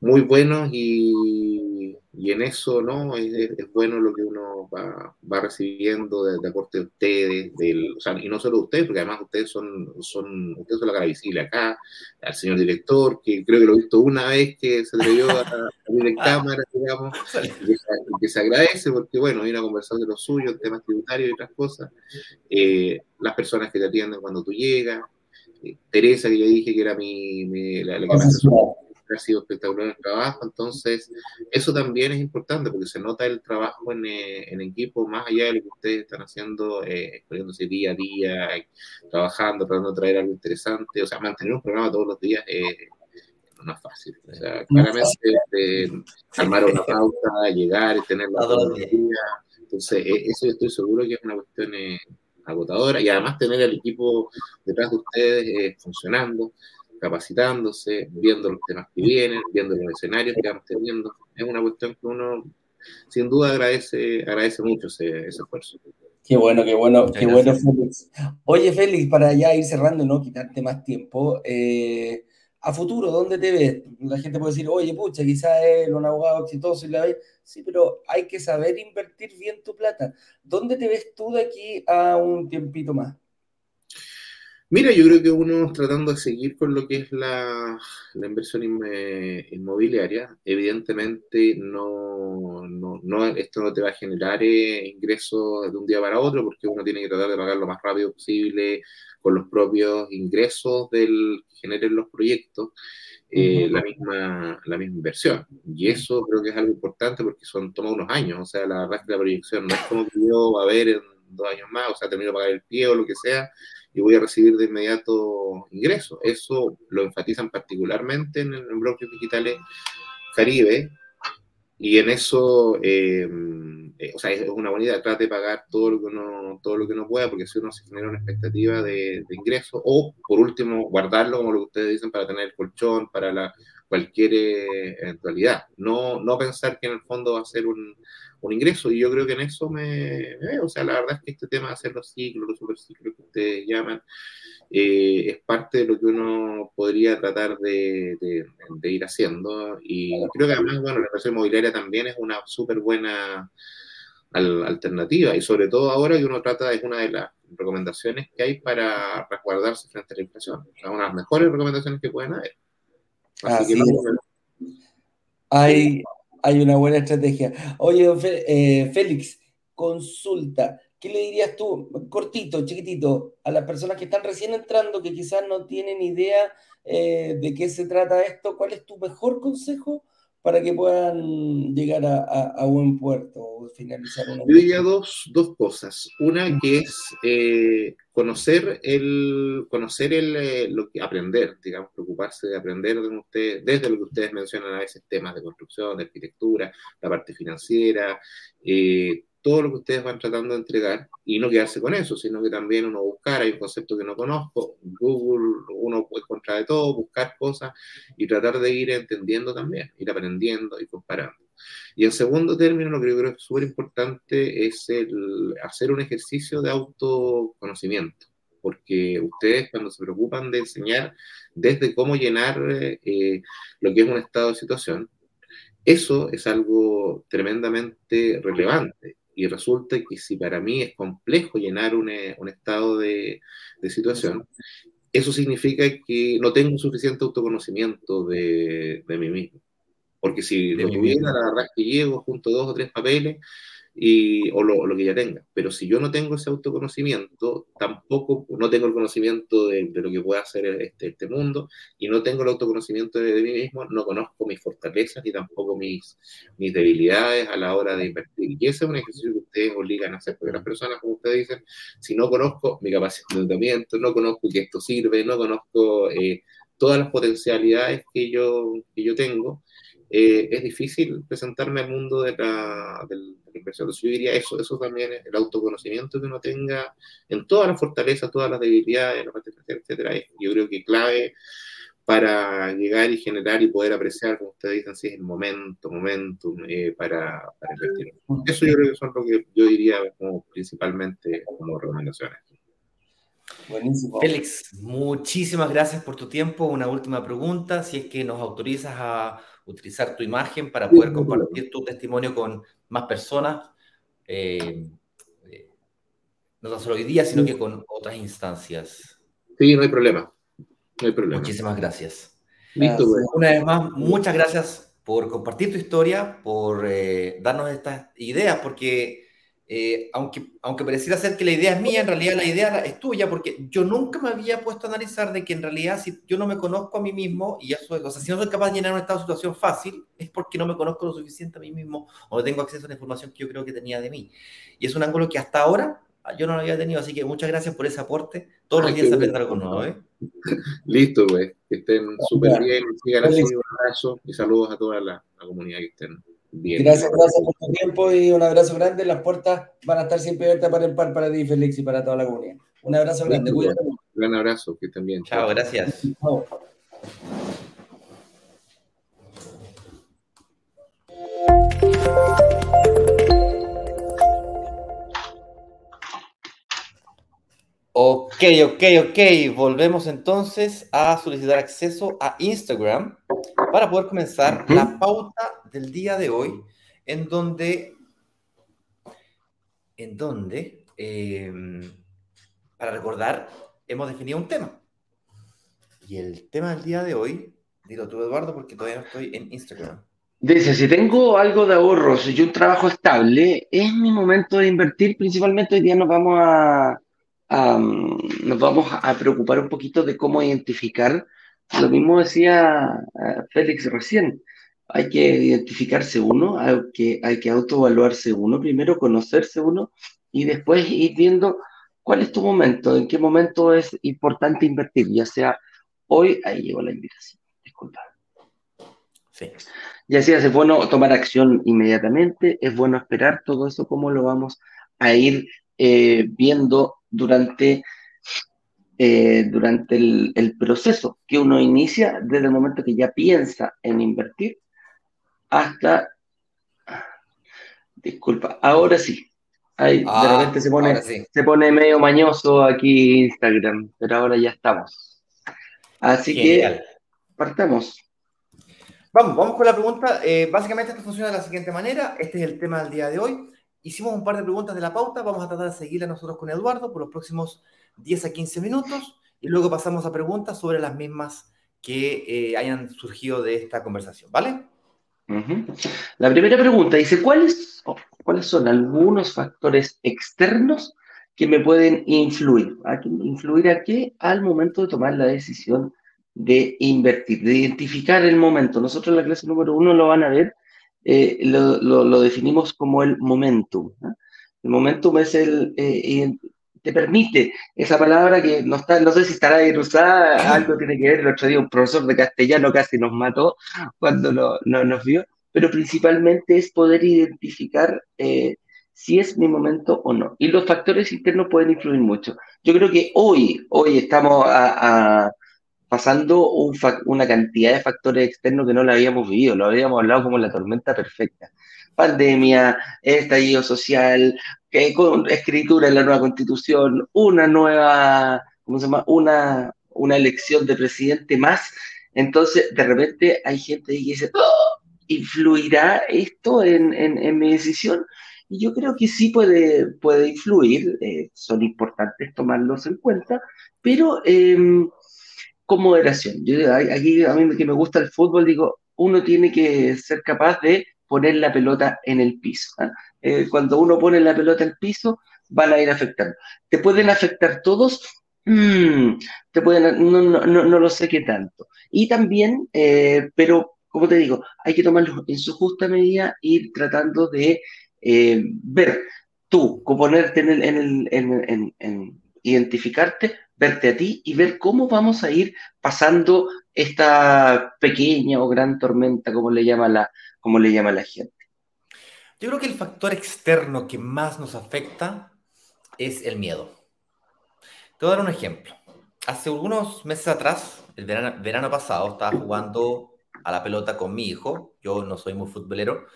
muy buenos y, y en eso no es, es, bueno lo que uno va, va recibiendo de, de, aporte de ustedes, del, o sea, y no solo de ustedes, porque además ustedes son, son, ustedes son la cara visible acá, al señor director, que creo que lo he visto una vez que se atrevió a salir en cámara, digamos, y que, se agradece porque, bueno, viene a conversar de lo suyo, temas tributarios y otras cosas, eh, las personas que te atienden cuando tú llegas, eh, Teresa, que yo dije que era mi, mi la, la que me asesoró ha sido espectacular el trabajo, entonces eso también es importante porque se nota el trabajo en, eh, en equipo más allá de lo que ustedes están haciendo, eh, día a día, trabajando, tratando de traer algo interesante, o sea, mantener un programa todos los días eh, no es fácil, o sea, claramente eh, armar una pauta, llegar y tenerla todos los días, entonces eso yo estoy seguro que es una cuestión agotadora y además tener el equipo detrás de ustedes funcionando capacitándose, viendo los temas que vienen, viendo los escenarios que vamos teniendo. Es una cuestión que uno, sin duda, agradece, agradece mucho ese, ese esfuerzo. Qué bueno, qué bueno, qué bueno, Félix. Oye, Félix, para ya ir cerrando y no quitarte más tiempo, eh, a futuro, ¿dónde te ves? La gente puede decir, oye, pucha, quizás es un abogado exitoso y la ves. Sí, pero hay que saber invertir bien tu plata. ¿Dónde te ves tú de aquí a un tiempito más? Mira, yo creo que uno tratando de seguir con lo que es la, inversión inmobiliaria, evidentemente no, no, esto no te va a generar eh, ingresos de un día para otro porque uno tiene que tratar de pagar lo más rápido posible con los propios ingresos del, que generen los proyectos. Eh, la, misma, la misma inversión. Y eso creo que es algo importante porque son toma unos años. O sea, la verdad es que la proyección no es como que yo va a ver en dos años más, o sea, termino de pagar el pie o lo que sea, y voy a recibir de inmediato ingresos. Eso lo enfatizan particularmente en, en bloques digitales Caribe, y en eso, eh, eh, o sea, es una buena trate de pagar todo lo que uno, todo lo que uno pueda, porque si uno se genera una expectativa de, de ingreso, o por último, guardarlo, como lo que ustedes dicen, para tener el colchón, para la, cualquier eh, eventualidad. No, no pensar que en el fondo va a ser un, un ingreso. Y yo creo que en eso me, veo. O sea, la verdad es que este tema de hacer los ciclos, los superciclos que ustedes llaman, eh, es parte de lo que uno podría tratar de, de, ir haciendo. Y creo que además, bueno, la inversión inmobiliaria también es una súper buena alternativa. Y sobre todo ahora que uno trata, es una de las recomendaciones que hay para resguardarse frente a la inflación. O sea, una de las mejores recomendaciones que pueden haber. Así, que hay, hay una buena estrategia. Oye, eh, Félix, consulta. ¿Qué le dirías tú, cortito, chiquitito, a las personas que están recién entrando, que quizás no tienen idea eh, de qué se trata esto? ¿Cuál es tu mejor consejo para que puedan llegar a, buen puerto o finalizar una? Yo diría dos, dos cosas. Una que es eh, conocer el, conocer el, eh, lo que, aprender, digamos, preocuparse de aprender de ustedes, desde lo que ustedes mencionan a veces, temas de construcción, de arquitectura, la parte financiera, eh, todo lo que ustedes van tratando de entregar y no quedarse con eso, sino que también uno buscar, hay un concepto que no conozco, Google, uno puede encontrar de todo, buscar cosas y tratar de ir entendiendo también, ir aprendiendo y comparando. Y en segundo término, lo que yo creo que es súper importante es el hacer un ejercicio de autoconocimiento, porque ustedes cuando se preocupan de enseñar desde cómo llenar eh, lo que es un estado de situación, eso es algo tremendamente relevante y resulta que si para mí es complejo llenar un, eh, un estado de, de, situación, eso significa que no tengo suficiente autoconocimiento de, de mí mismo. Porque si lo tuviera, la verdad es que llego junto a dos o tres papeles y, o, lo, que ya tenga. Pero si yo no tengo ese autoconocimiento, tampoco, no tengo el conocimiento de, lo que puede hacer este, este, mundo y no tengo el autoconocimiento de, de, mí mismo, no conozco mis fortalezas ni tampoco mis, mis debilidades a la hora de invertir. Y ese es un ejercicio que ustedes obligan a hacer, porque las personas, como ustedes dicen, si no conozco mi capacidad de endeudamiento, no conozco que esto sirve, no conozco eh, todas las potencialidades que yo, que yo tengo, eh, es difícil presentarme al mundo de la, de la inversión. Entonces yo diría eso, eso también es el autoconocimiento que uno tenga en todas las fortalezas, todas las debilidades, la parte etcétera. Yo creo que clave para llegar y generar y poder apreciar, como ustedes dicen, si es el momento, momento eh, para, para, invertir. Eso yo creo que son lo que yo diría como principalmente como recomendaciones. Buenísimo. Félix, muchísimas gracias por tu tiempo. Una última pregunta, si es que nos autorizas a utilizar tu imagen para poder compartir tu testimonio con más personas, eh, eh, no solo hoy día, sino que con otras instancias. Sí, no hay problema. No hay problema. Muchísimas gracias. Listo, pues. Una vez más, muchas gracias por compartir tu historia, por eh, darnos estas ideas, porque eh, aunque, aunque pareciera ser que la idea es mía, en realidad la idea es tuya, porque yo nunca me había puesto a analizar de que en realidad si yo no me conozco a mí mismo, y eso, o sea, si no soy capaz de llenar un estado de situación fácil, es porque no me conozco lo suficiente a mí mismo o no tengo acceso a la información que yo creo que tenía de mí. Y es un ángulo que hasta ahora yo no lo había tenido, así que muchas gracias por ese aporte. Todos los días se aprende algo nuevo, ¿eh? Listo, güey. Que estén súper bien. Sigan así, un abrazo y saludos a toda la, la comunidad que estén. Gracias, gracias por tu tiempo y un abrazo grande. Las puertas van a estar siempre abiertas para el par, para ti, Félix, y para toda la comunidad. Un abrazo grande. Cuídate. Un gran abrazo, que también. Chao, gracias. Chao. Ok, ok, ok. Volvemos entonces a solicitar acceso a Instagram para poder comenzar la pauta del día de hoy, en donde, en donde, em, para recordar, hemos definido un tema. Y el tema del día de hoy, dilo tú, Eduardo, porque todavía no estoy en Instagram. Dice, si tengo algo de ahorros y un trabajo estable, es mi momento de invertir. Principalmente hoy día nos vamos a nos vamos a preocupar un poquito de cómo identificar. Lo mismo decía eh, Félix recién. Hay que identificarse uno, hay que, hay que autoevaluarse uno, primero conocerse uno y después ir viendo cuál es tu momento, en qué momento es importante invertir, ya sea hoy, ahí llegó la invitación, disculpa. Sí. Ya sea, es bueno tomar acción inmediatamente, es bueno esperar todo eso, cómo lo vamos a ir eh, viendo durante, eh, durante el, proceso que uno inicia desde el momento que ya piensa en invertir hasta... Disculpa, ahora sí. Ahí, de ah, repente se pone, se pone medio mañoso aquí Instagram, pero ahora ya estamos. Así que partamos. Vamos, vamos con la pregunta. Eh, básicamente esto funciona de la siguiente manera. Este es el tema del día de hoy. Hicimos un par de preguntas de la pauta, vamos a tratar de seguirla nosotros con Eduardo por los próximos 10 a 15 minutos y luego pasamos a preguntas sobre las mismas que eh, hayan surgido de esta conversación, ¿vale? La primera pregunta dice, ¿cuáles, ¿cuáles son algunos factores externos que me pueden influir? ¿A ¿Influir a qué? Al momento de tomar la decisión de invertir, de identificar el momento. Nosotros en la clase número uno lo van a ver eh, lo, definimos como el momentum. El momentum es el, eh, te permite esa palabra que no, está, no sé si estará bien usada, algo tiene que ver. El otro día un profesor de castellano casi nos mató cuando no, nos vio, pero principalmente es poder identificar eh, si es mi momento o no. Y los factores internos pueden influir mucho. Yo creo que hoy, hoy estamos a pasando una cantidad de factores externos que no lo habíamos vivido, lo habíamos hablado como la tormenta perfecta. Pandemia, estallido social, escritura en la nueva constitución, una nueva, ¿cómo se llama? Una, una elección de presidente más. Entonces, de repente hay gente que dice, ¡Oh! ¿influirá esto en, mi decisión? Y yo creo que sí puede, puede influir, eh, son importantes tomarlos en cuenta, pero em, con moderación. Yo, aquí a mí que me gusta el fútbol, digo, uno tiene que ser capaz de poner la pelota en el piso. ¿ah? Eh, cuando uno pone la pelota en el piso, van a ir afectando. ¿Te pueden afectar todos? Mm, te pueden, no, no, no, lo sé qué tanto. Y también, eh, pero como te digo, hay que tomarlo en su justa medida, ir tratando de eh, ver tú, ponerte en el, en identificarte verte a ti y ver cómo vamos a ir pasando esta pequeña o gran tormenta, como le llama la, como le llama la gente. Yo creo que el factor externo que más nos afecta es el miedo. Te voy a dar un ejemplo. Hace algunos meses atrás, el verano, verano pasado, estaba jugando a la pelota con mi hijo. Yo no soy muy futbolero,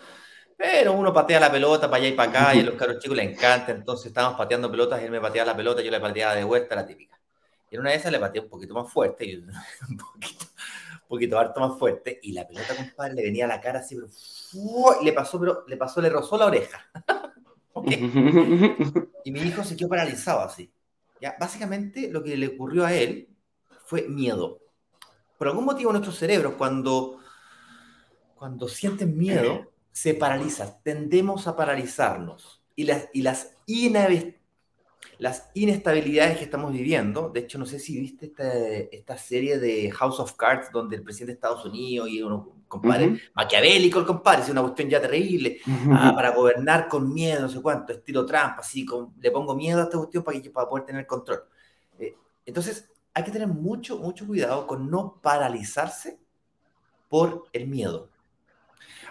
pero uno patea la pelota para allá y para acá y a los caros chicos les encanta. Entonces estábamos pateando pelotas, él me pateaba la pelota, yo le pateaba de vuelta, la típica. Y en una de esas le pateé un poquito más fuerte, y un poquito, poquito harto más fuerte, y la pelota, compadre, le venía a la cara así, pero le pasó, pero le pasó, le rozó la oreja. Y mi hijo se quedó paralizado así. Ya, básicamente lo que le ocurrió a él fue miedo. Por algún motivo nuestro cerebro, cuando, cuando sienten miedo, se paraliza. Tendemos a paralizarnos. Y las, y las las inestabilidades que estamos viviendo. De hecho, no sé si viste este, esta, serie de House of Cards, donde el presidente de Estados Unidos y uno, compadre, maquiavélico el compadre, es una cuestión ya terrible, ah, para gobernar con miedo, no sé cuánto, estilo Trump, así, con, le pongo miedo a esta cuestión para, que, para poder tener control. Eh, entonces, hay que tener mucho, mucho cuidado con no paralizarse por el miedo.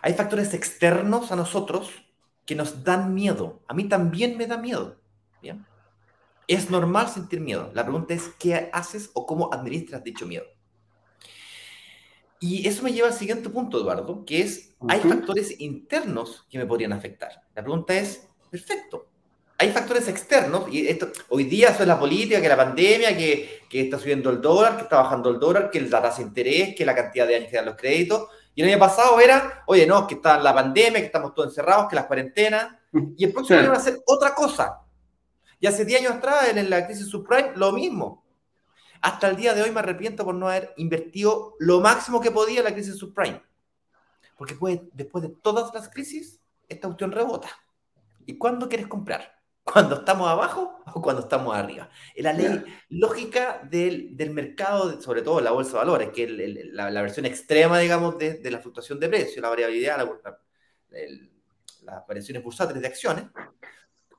Hay factores externos a nosotros que nos dan miedo. A mí también me da miedo. ¿bien? Es normal sentir miedo. La pregunta es, ¿qué haces o cómo administras dicho miedo? Y eso me lleva al siguiente punto, Eduardo, que es, hay factores internos que me podrían afectar. La pregunta es, perfecto, hay factores externos, y esto, hoy día eso es la política, que la pandemia, que, que, está subiendo el dólar, que está bajando el dólar, que la tasa de interés, que la cantidad de años que dan los créditos. Y el año pasado era, oye, no, que está la pandemia, que estamos todos encerrados, que las cuarentenas. Y el próximo año va a ser otra cosa. Y hace 10 años atrás, en la crisis subprime, lo mismo. Hasta el día de hoy me arrepiento por no haber invertido lo máximo que podía en la crisis subprime. Porque después, de todas las crisis, esta cuestión rebota. ¿Y cuándo quieres comprar? cuando estamos abajo o cuando estamos arriba. Es la ley lógica del, del, mercado, sobre todo la bolsa de valores, que es la, la, versión extrema, digamos, de, de, la fluctuación de precio, la variabilidad, la, las variaciones bursátiles de acciones.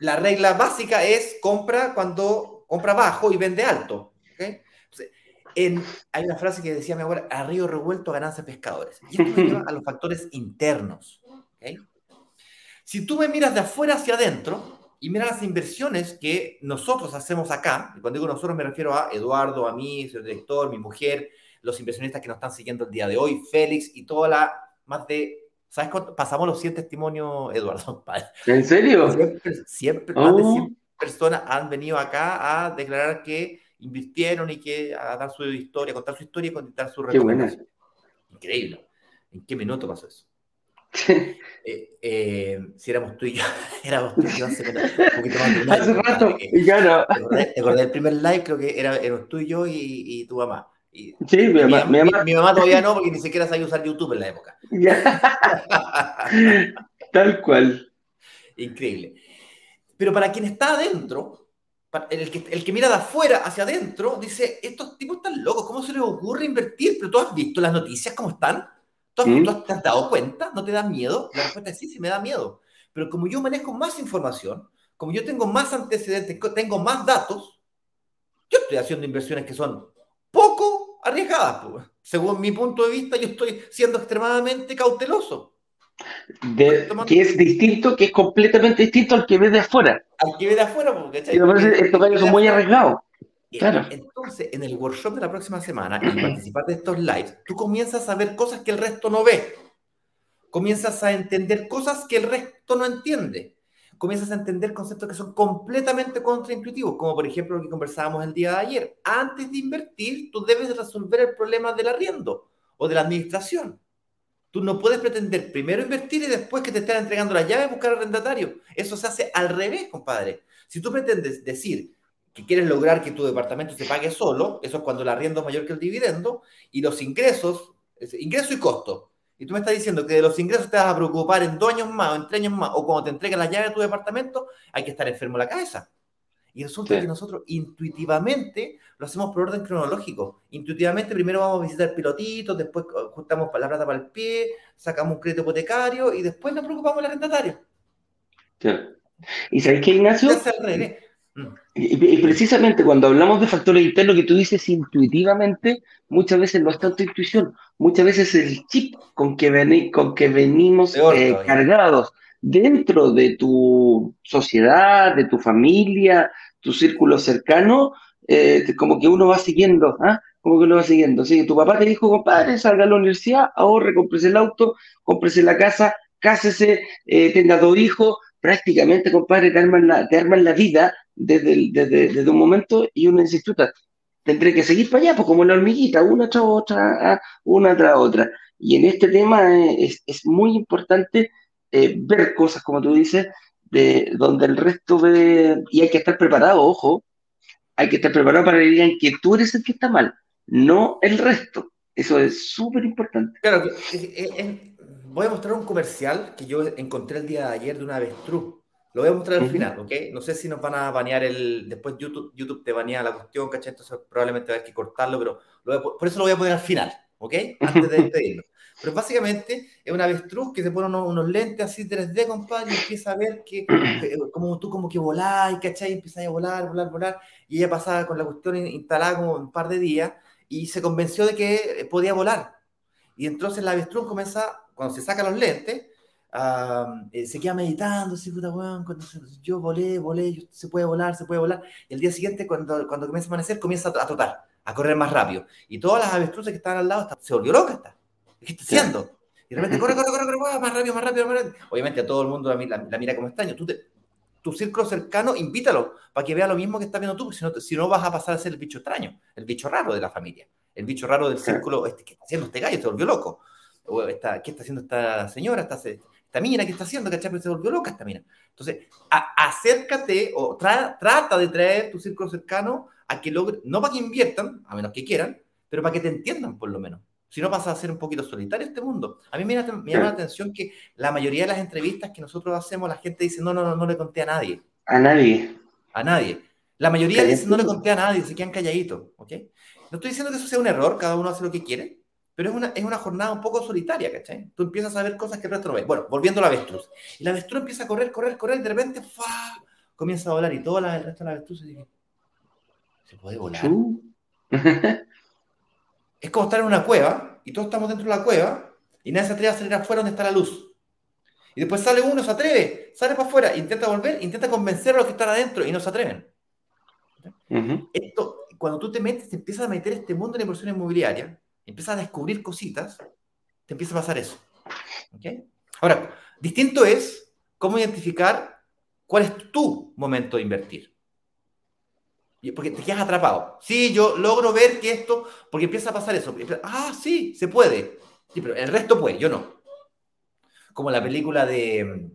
La regla básica es compra cuando compra bajo y vende alto. ¿okay? En, hay una frase que decía mi abuela, a río revuelto ganancia pescadores. Y esto me lleva a los factores internos. ¿okay? Si tú me miras de afuera hacia adentro, y mira las inversiones que nosotros hacemos acá. Y cuando digo nosotros me refiero a Eduardo, a mí, su director, mi mujer, los inversionistas que nos están siguiendo el día de hoy, Félix y toda la más de ¿Sabes cuánto? Pasamos los 100 testimonios, Eduardo. ¿En serio? Siempre, siempre más de 100 personas han venido acá a declarar que invirtieron y que a dar su historia, contar su historia y contar su recomendación. Increíble. ¿En qué minuto pasó eso? Eh, eh, si éramos tú y yo, éramos tú y yo hace, un poquito más Hace rato, y ya no. ¿Te acordás del primer live? Creo que era, éramos tú y yo y, y tu mamá. Y, sí, mi mamá, mi, mamá. Mi, mamá todavía no, porque ni siquiera sabía usar YouTube en la época. Tal cual. Increíble. Pero para quien está adentro, el que, el que mira de afuera hacia adentro, dice, estos tipos están locos, ¿cómo se les ocurre invertir? Pero tú has visto las noticias, ¿cómo están? ¿Tú, ¿Mm? te has dado cuenta? ¿No te da miedo? La respuesta es sí, sí me da miedo. Pero como yo manejo más información, como yo tengo más antecedentes, tengo más datos, yo estoy haciendo inversiones que son poco arriesgadas. Pues. Según mi punto de vista, yo estoy siendo extremadamente cauteloso. De, que es distinto, que es completamente distinto al que ve de afuera. Al que ve de afuera, porque estos gallos son muy arriesgados. Claro. Entonces, en el workshop de la próxima semana, y participar de estos lives, tú comienzas a ver cosas que el resto no ve. Comienzas a entender cosas que el resto no entiende. Comienzas a entender conceptos que son completamente contraintuitivos, como por ejemplo lo que conversábamos el día de ayer. Antes de invertir, tú debes resolver el problema del arriendo o de la administración. Tú no puedes pretender primero invertir y después que te estén entregando la llave buscar arrendatario. Eso se hace al revés, compadre. Si tú pretendes decir, que quieres lograr que tu departamento se pague solo, eso es cuando el arriendo es mayor que el dividendo, y los ingresos, ingreso y costo. Y tú me estás diciendo que de los ingresos te vas a preocupar en dos años más o en tres años más, o cuando te entreguen la llave de tu departamento, hay que estar enfermo la cabeza. Y resulta que nosotros intuitivamente lo hacemos por orden cronológico. Intuitivamente primero vamos a visitar pilotitos, después juntamos la plata para el pie, sacamos un crédito hipotecario y después nos preocupamos del arrendatario. ¿Y sabes qué, Ignacio? Y, precisamente cuando hablamos de factores internos que tú dices intuitivamente, muchas veces no es tanto intuición, muchas veces es el chip con que, con que venimos eh, cargados dentro de tu sociedad, de tu familia, tu círculo cercano, eh, como que uno va siguiendo, ¿ah? Como que uno va siguiendo. Así que tu papá te dijo, compadre, salga a la universidad, ahorre, cómprese el auto, cómprese la casa, cásese, eh, tenga dos hijos, prácticamente, compadre, te arman la, te arman la vida desde, desde, desde, un momento y uno dice, tendré que seguir para allá, pues como la hormiguita, una tras otra, ah, una tras otra. Y en este tema es, es muy importante eh, ver cosas, como tú dices, de donde el resto ve, y hay que estar preparado, ojo, hay que estar preparado para que digan que tú eres el que está mal, no el resto. Eso es súper importante. Claro, voy a mostrar un comercial que yo encontré el día de ayer de una avestruz lo voy a mostrar al final, ¿ok? No sé si nos van a banear el. Después YouTube, YouTube te banea la cuestión, ¿cachai? Entonces probablemente va a haber que cortarlo, pero por eso lo voy a poner al final, ¿ok? Antes de despedirlo. Pero básicamente es una avestruz que se pone unos, lentes así 3D, compadre, y empieza a ver que, eh, como tú como que volás, ¿cachai? Y empiezas a volar, volar, volar. Y ella pasaba con la cuestión instalada como un par de días y se convenció de que podía volar. Y entonces la avestruz comienza, cuando se saca los lentes, eh, se queda meditando, así, puta, cuando yo volé, volé, se puede volar, se puede volar. Y el día siguiente, cuando, cuando comienza a amanecer, comienza a, trotar, a correr más rápido. Y todas las avestruces que estaban al lado, se volvió loca, está. ¿Qué está haciendo? Y de repente, corre, corre, corre, corre, más rápido, más rápido, más rápido. Obviamente a todo el mundo la, mira como extraño. Tú te, tu círculo cercano, invítalo para que vea lo mismo que estás viendo tú, porque si no, si no vas a pasar a ser el bicho extraño, el bicho raro de la familia, el bicho raro del círculo, este, ¿qué está haciendo este gallo? Se volvió loco. Esta, ¿Qué está haciendo esta señora? Esta, esta mina, ¿qué está haciendo? ¿Cachai? se volvió loca esta mina. Entonces, acércate o trata de traer tu círculo cercano a que logre, no para que inviertan, a menos que quieran, pero para que te entiendan por lo menos. Si no pasa a ser un poquito solitario este mundo. A mí me, llama la atención que la mayoría de las entrevistas que nosotros hacemos, la gente dice, no, no, no, no le conté a nadie. A nadie. A nadie. La mayoría dice, no le conté a nadie, se quedan calladitos, ¿ok? No estoy diciendo que eso sea un error, cada uno hace lo que quiere, pero es una, es una jornada un poco solitaria, ¿cachai? Tú empiezas a ver cosas que el resto no ve. Bueno, volviendo a la avestruz. Y la avestruz empieza a correr, correr, correr, y de repente, ¡fa! comienza a volar y todo el resto de la avestruz se dice, ¿se puede volar? es como estar en una cueva y todos estamos dentro de la cueva y nadie se atreve a salir afuera donde está la luz. Y después sale uno, se atreve, sale para afuera, intenta volver, intenta convencer a los que están adentro y no se atreven. Esto, cuando tú te metes, te empiezas a meter este mundo de inversión inmobiliaria, empiezas a descubrir cositas, te empieza a pasar eso. Ahora, distinto es cómo identificar cuál es tu momento de invertir. Porque te quedas atrapado. Sí, yo logro ver que esto, porque empieza a pasar eso. Ah, sí, se puede. Sí, pero el resto puede, yo no. Como la película de mm,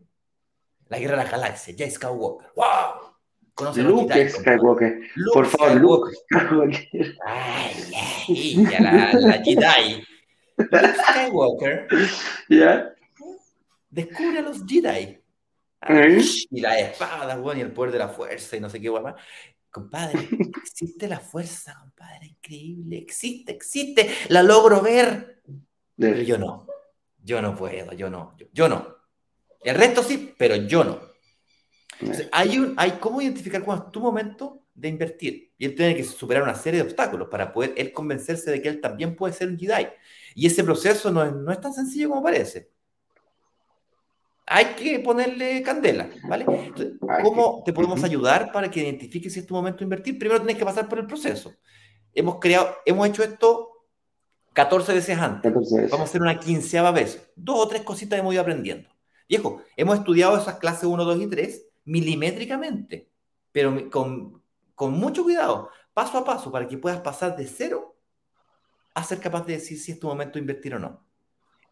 La Guerra de la Galaxia, Jay Skywalker. ¡Wow! ¿Conoce Luke Skywalker. Por favor, Luke Skywalker. Ay, ya, la, la Jedi. Luke Skywalker. ¿Ya? Descubre a los Jedi. ¿Eh? y la espada, bueno, y el poder de la fuerza y no sé qué, guapa. Compadre, existe la fuerza, compadre, increíble, existe, existe, la logro ver. Pero yo no, yo no puedo, yo no, yo, no. El resto sí, pero yo no. Hay, un, hay cómo identificar cuándo es tu momento de invertir. Y él tiene que superar una serie de obstáculos para poder él convencerse de que él también puede ser un Jedi. Y ese proceso no es, no es tan sencillo como parece hay que ponerle candela, ¿vale? ¿Cómo te podemos ayudar para que identifiques si es tu momento de invertir? Primero tienes que pasar por el proceso. Hemos creado, hemos hecho esto 14 veces antes. Vamos a hacer una quinceava vez. Dos o tres cositas hemos ido aprendiendo. Viejo, hemos estudiado esas clases 1, 2 y 3 milimétricamente, pero con, con mucho cuidado, paso a paso, para que puedas pasar de cero a ser capaz de decir si es tu momento de invertir o no.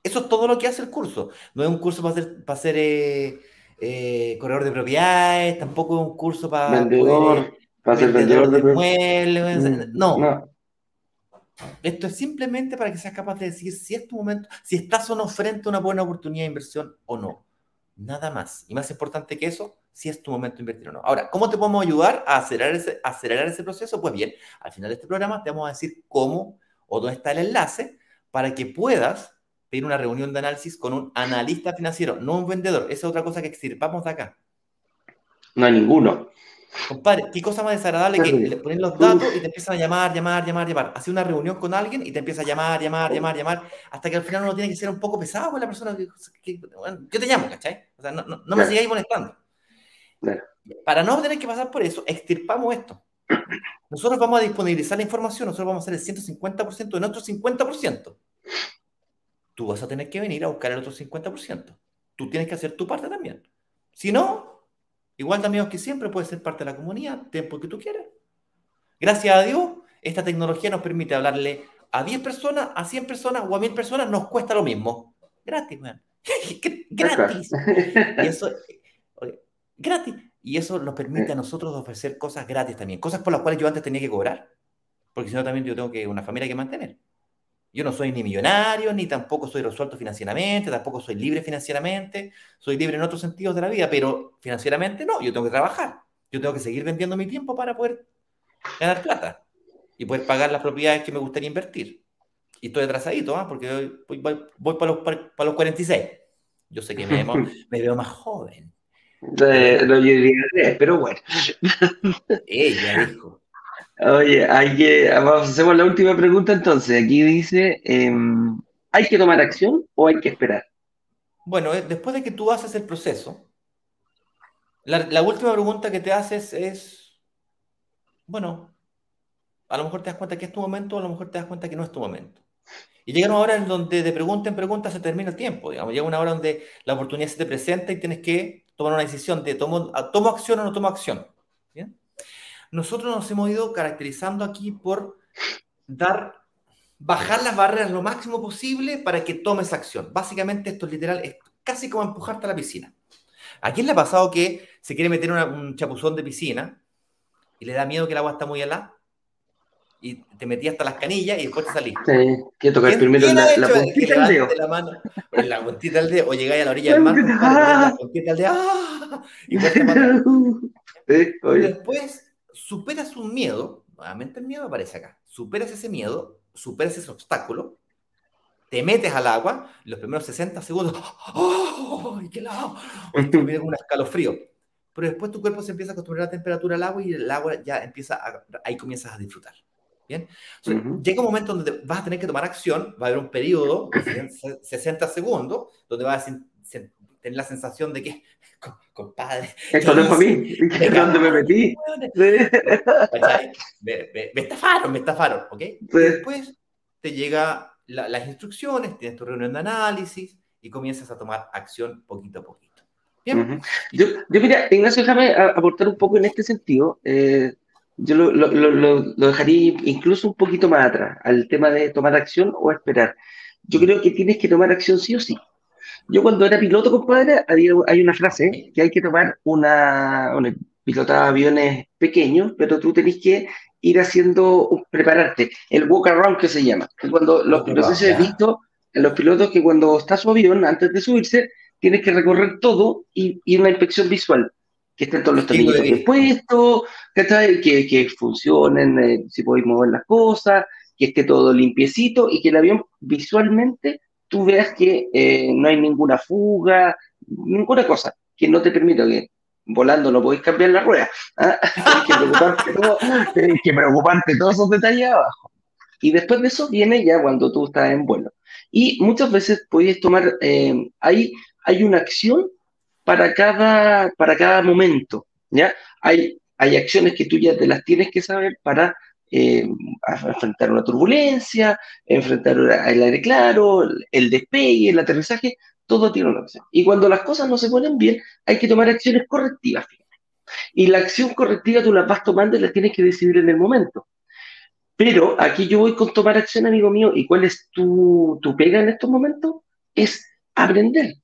Eso es todo lo que hace el curso. No es un curso para ser, para ser eh, eh, corredor de propiedades, tampoco es un curso para. Vendedor, para ser vendedor, de, muebles. Mm, no. Esto es simplemente para que seas capaz de decir si es tu momento, si estás o no frente a una buena oportunidad de inversión o no. Nada más. Y más importante que eso, si es tu momento de invertir o no. Ahora, ¿cómo te podemos ayudar a acelerar ese, acelerar ese proceso? Pues bien, al final de este programa te vamos a decir cómo o dónde está el enlace para que puedas pedir una reunión de análisis con un analista financiero, no un vendedor. Esa es otra cosa que extirpamos de acá. No hay ninguno. Compadre, qué cosa más desagradable que le ponen los datos y te empiezan a llamar, llamar, llamar, llamar. Hace una reunión con alguien y te empieza a llamar, llamar, llamar, llamar, hasta que al final uno tiene que ser un poco pesado con la persona que, yo te llamo, ¿cachai? O sea, no, no, me sigáis molestando. Para no tener que pasar por eso, extirpamos esto. Nosotros vamos a disponibilizar la información, nosotros vamos a hacer el 150% de nuestro 50% tú vas a tener que venir a buscar el otro 50%. Tú tienes que hacer tu parte también. Si no, igual también que siempre puedes ser parte de la comunidad, tiempo que tú quieras. Gracias a Dios, esta tecnología nos permite hablarle a 10 personas, a 100 personas o a 1000 personas, nos cuesta lo mismo. Gratis, man. gratis. Y eso, gratis. Y eso nos permite a nosotros ofrecer cosas gratis también, cosas por las cuales yo antes tenía que cobrar, porque si no también yo tengo que una familia que mantener. Yo no soy ni millonario, ni tampoco soy resuelto financieramente, tampoco soy libre financieramente, soy libre en otros sentidos de la vida, pero financieramente no, yo tengo que trabajar, yo tengo que seguir vendiendo mi tiempo para poder ganar plata y poder pagar las propiedades que me gustaría invertir. Y estoy atrasadito, ¿ah? porque voy, para, los, para, los 46. Yo sé que me, me veo más joven. Pero bueno. Ella dijo. Oye, hay que, vamos, hacemos la última pregunta entonces. Aquí dice, em, ¿hay que tomar acción o hay que esperar? Bueno, eh, después de que tú haces el proceso, la, última pregunta que te haces es, bueno, a lo mejor te das cuenta que es tu momento, a lo mejor te das cuenta que no es tu momento. Y llega una hora en donde de pregunta en pregunta se termina el tiempo, digamos, llega una hora donde la oportunidad se te presenta y tienes que tomar una decisión de tomo, tomo acción o no tomo acción. ¿bien? Nosotros nos hemos ido caracterizando aquí por dar, bajar las barreras lo máximo posible para que tomes acción. Básicamente esto es literal, es casi como empujarte a la piscina. ¿A quién le ha pasado que se quiere meter un chapuzón de piscina y le da miedo que el agua está muy helada? Y te metías hasta las canillas y después te salís. Sí, que tocar primero la, la puntita del dedo. La, mano, en la puntita del dedo, o llegáis a la orilla del mar, la puntita del dedo, ¡ah! y, después superas un miedo, nuevamente el miedo aparece acá, superas ese miedo, superas ese obstáculo, te metes al agua, los primeros 60 segundos, ¡oh! ¡Qué lado! Te viene un escalofrío. Pero después tu cuerpo se empieza a acostumbrar a la temperatura del agua y el agua ya empieza a, ahí comienzas a disfrutar. Bien. Llega un momento donde vas a tener que tomar acción, va a haber un periodo de 60 segundos donde vas a tener la sensación de que, compadre, esto no es para mí, ¿dónde me metí? Me, me, me, estafaron, me estafaron, ¿ok? Después te llega las instrucciones, tienes tu reunión de análisis y comienzas a tomar acción poquito a poquito. Bien. Yo, yo mira, Ignacio, déjame aportar un poco en este sentido. Eh, yo lo, lo, lo, lo, dejaría incluso un poquito más atrás, al tema de tomar acción o esperar. Yo creo que tienes que tomar acción sí o sí. Yo cuando era piloto, compadre, hay una frase que hay que tomar una, bueno, pilotaba aviones pequeños, pero tú tenés que ir haciendo, prepararte, el walk around que se llama. Cuando los, no sé si has visto en los pilotos que cuando está su avión, antes de subirse, tienes que recorrer todo y, y una inspección visual que estén todos los tornillos bien puestos, que, que funcionen, eh, si podéis mover las cosas, que esté todo limpiecito y que el avión visualmente tú veas que eh, no hay ninguna fuga, ninguna cosa que no te permita que volando no podéis cambiar la rueda. ¿ah? Tenéis que preocuparte todos esos detalles abajo. Y después de eso viene ya cuando tú estás en vuelo. Y muchas veces podéis tomar, eh, ahí hay una acción para cada, para cada momento, ¿ya? Hay, hay acciones que tú ya te las tienes que saber para eh, enfrentar una turbulencia, enfrentar el aire claro, el despegue, el aterrizaje, todo tiene una acción. Y cuando las cosas no se ponen bien, hay que tomar acciones correctivas. Y la acción correctiva tú la vas tomando y la tienes que decidir en el momento. Pero aquí yo voy con tomar acción, amigo mío, ¿y cuál es tu, tu pega en estos momentos? Es aprender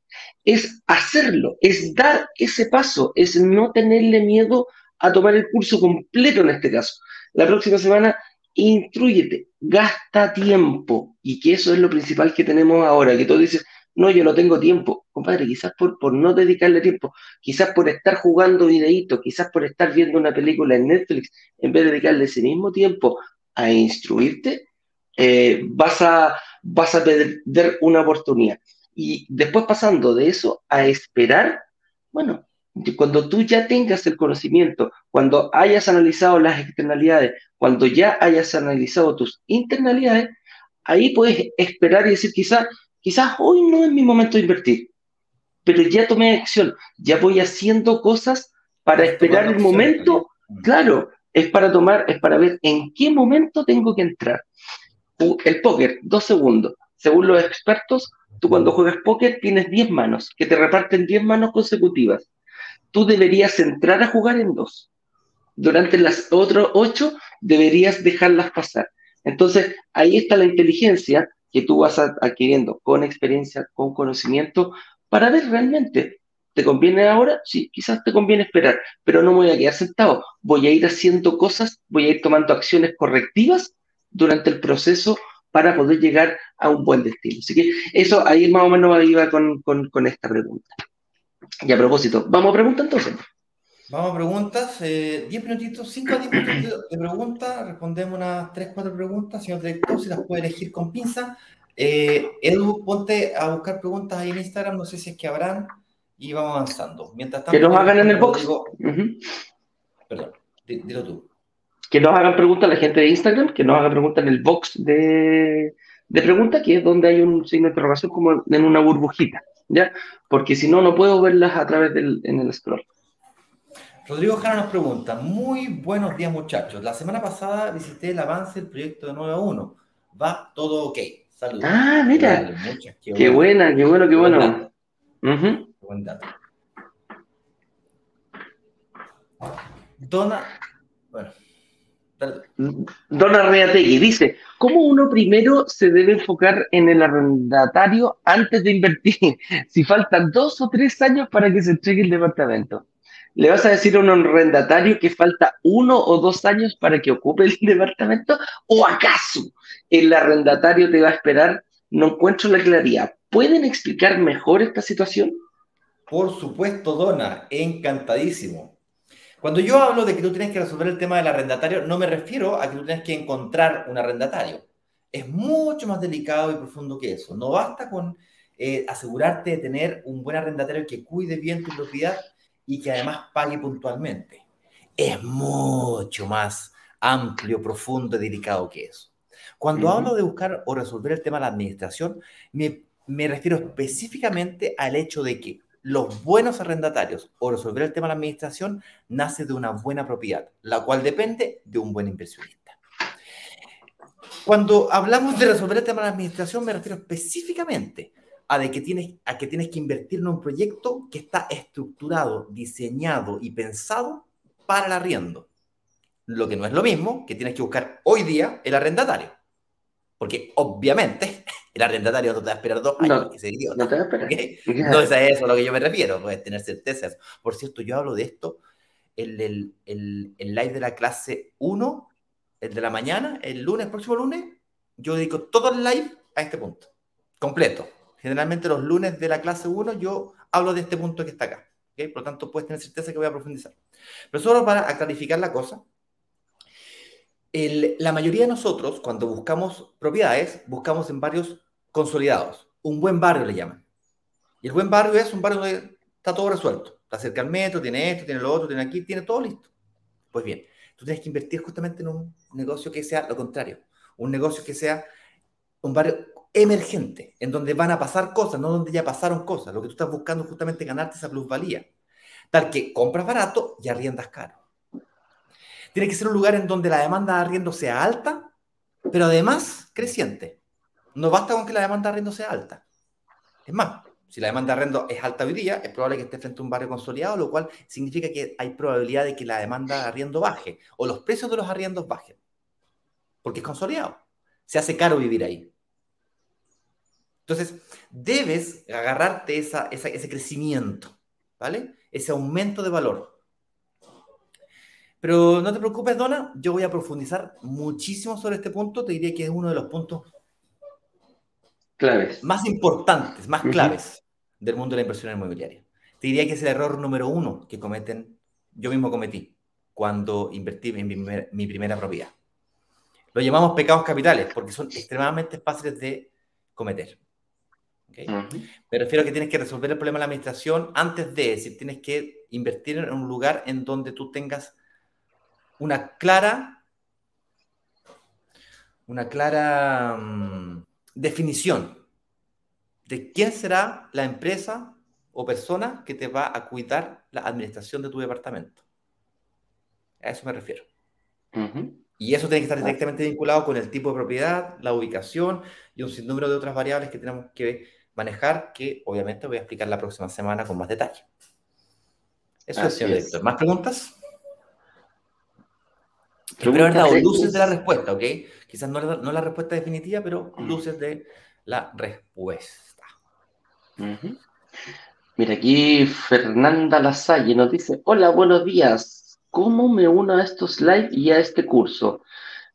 es hacerlo, es dar ese paso, es no tenerle miedo a tomar el curso completo en este caso. La próxima semana, instruyete, gasta tiempo, y que eso es lo principal que tenemos ahora, que tú dices, no, yo no tengo tiempo. Compadre, quizás por, por no dedicarle tiempo, quizás por estar jugando videitos, quizás por estar viendo una película en Netflix, en vez de dedicarle ese mismo tiempo a instruirte, eh, vas, a, vas a perder una oportunidad. Y después pasando de eso a esperar, bueno, cuando tú ya tengas el conocimiento, cuando hayas analizado las externalidades, cuando ya hayas analizado tus internalidades, ahí puedes esperar y decir, quizás quizás hoy no es mi momento de invertir, pero ya tomé acción, ya voy haciendo cosas para esperar el momento, claro, es para tomar, es para ver en qué momento tengo que entrar. El póker, dos segundos. Según los expertos, Tú cuando juegas póker tienes 10 manos, que te reparten 10 manos consecutivas. Tú deberías entrar a jugar en dos. Durante las otras 8 deberías dejarlas pasar. Entonces, ahí está la inteligencia que tú vas adquiriendo con experiencia, con conocimiento, para ver realmente, ¿te conviene ahora? Sí, quizás te conviene esperar, pero no voy a quedar sentado. Voy a ir haciendo cosas, voy a ir tomando acciones correctivas durante el proceso para poder llegar a un buen destino. Así que eso ahí más o menos iba con, con, esta pregunta. Y a propósito, ¿vamos a preguntas entonces? Vamos a preguntas, 10 eh, minutitos, 5 a 10 minutos de preguntas, respondemos unas 3, 4 preguntas, señor director, si las puede elegir con pinza. Eh, Edu, ponte a buscar preguntas ahí en Instagram, no sé si es que habrán, y vamos avanzando. Mientras tanto, que nos hagan en el box. Perdón, dilo tú que nos hagan preguntas la gente de Instagram, que nos hagan preguntas en el box de, de preguntas, que es donde hay un signo de interrogación como en una burbujita, ¿ya? Porque si no, no puedo verlas a través del en el scroll. Rodrigo Jara nos pregunta, muy buenos días muchachos. La semana pasada visité el avance del proyecto de 9 a 1. Va todo ok. Saludos. Ah, mira. qué, buena, qué bueno, qué bueno. Buen dato. Dona, bueno, Dona Reategui dice, ¿cómo uno primero se debe enfocar en el arrendatario antes de invertir? Si faltan dos o tres años para que se entregue el departamento. ¿Le vas a decir a un arrendatario que falta uno o dos años para que ocupe el departamento? ¿O acaso el arrendatario te va a esperar? No encuentro la claridad. ¿Pueden explicar mejor esta situación? Por supuesto, Dona, encantadísimo. Cuando yo hablo de que tú tienes que resolver el tema del arrendatario, no me refiero a que tú tienes que encontrar un arrendatario. Es mucho más delicado y profundo que eso. No basta con eh, asegurarte de tener un buen arrendatario que cuide bien tu propiedad y que además pague puntualmente. Es mucho más amplio, profundo y delicado que eso. Cuando hablo de buscar o resolver el tema de la administración, me, me refiero específicamente al hecho de que los buenos arrendatarios o resolver el tema de la administración nace de una buena propiedad, la cual depende de un buen inversionista. Cuando hablamos de resolver el tema de la administración, me refiero específicamente a, que tienes, a que tienes que invertir en un proyecto que está estructurado, diseñado y pensado para el arriendo. Lo que no es lo mismo que tienes que buscar hoy día el arrendatario. Porque obviamente el arrendatario no te va a esperar dos años, no, que idiota. No te va a esperar. No es a eso a lo que yo me refiero, puedes tener certezas. Por cierto, yo hablo de esto, el, el, el, el live de la clase 1, el de la mañana, el lunes, el próximo lunes, yo dedico todo el live a este punto, completo. Generalmente los lunes de la clase 1 yo hablo de este punto que está acá. ¿okay? Por lo tanto, puedes tener certeza que voy a profundizar. Pero solo para clarificar la cosa, la mayoría de nosotros, cuando buscamos propiedades, buscamos en barrios consolidados. Un buen barrio le llaman. Y el buen barrio es un barrio donde está todo resuelto. Está cerca al metro, tiene esto, tiene lo otro, tiene aquí, tiene todo listo. Pues bien, tú tienes que invertir justamente en un negocio que sea lo contrario. Un negocio que sea un barrio emergente, en donde van a pasar cosas, no donde ya pasaron cosas. Lo que tú estás buscando es justamente ganarte esa plusvalía. Tal que compras barato y arriendas caro. Tiene que ser un lugar en donde la demanda de arriendo sea alta, pero además creciente. No basta con que la demanda de arriendo sea alta. Es más, si la demanda de arriendo es alta hoy día, es probable que esté frente a un barrio consolidado, lo cual significa que hay probabilidad de que la demanda de arriendo baje o los precios de los arriendos bajen. Porque es consolidado. Se hace caro vivir ahí. Entonces, debes agarrarte ese crecimiento, ¿vale? Ese aumento de valor. Pero no te preocupes, Dona, yo voy a profundizar muchísimo sobre este punto. Te diría que es uno de los puntos claves. más importantes, más claves del mundo de la inversión inmobiliaria. Te diría que es el error número uno que cometen, yo mismo cometí cuando invertí en mi, mi primera propiedad. Lo llamamos pecados capitales porque son extremadamente fáciles de cometer. Me refiero a que tienes que resolver el problema de la administración antes de, decir, tienes que invertir en un lugar en donde tú tengas una clara, una clara um, definición de quién será la empresa o persona que te va a cuidar la administración de tu departamento. A eso me refiero. Y eso tiene que estar directamente vinculado con el tipo de propiedad, la ubicación y un sinnúmero de otras variables que tenemos que manejar, que obviamente voy a explicar la próxima semana con más detalle. Eso es, señor director. ¿Más preguntas? Pero verdad, luces de la respuesta, ¿ok? Quizás no, no, la respuesta definitiva, pero luces de la respuesta. Mira, aquí Fernanda Lasalle nos dice, hola, buenos días. ¿Cómo me uno a estos live y a este curso?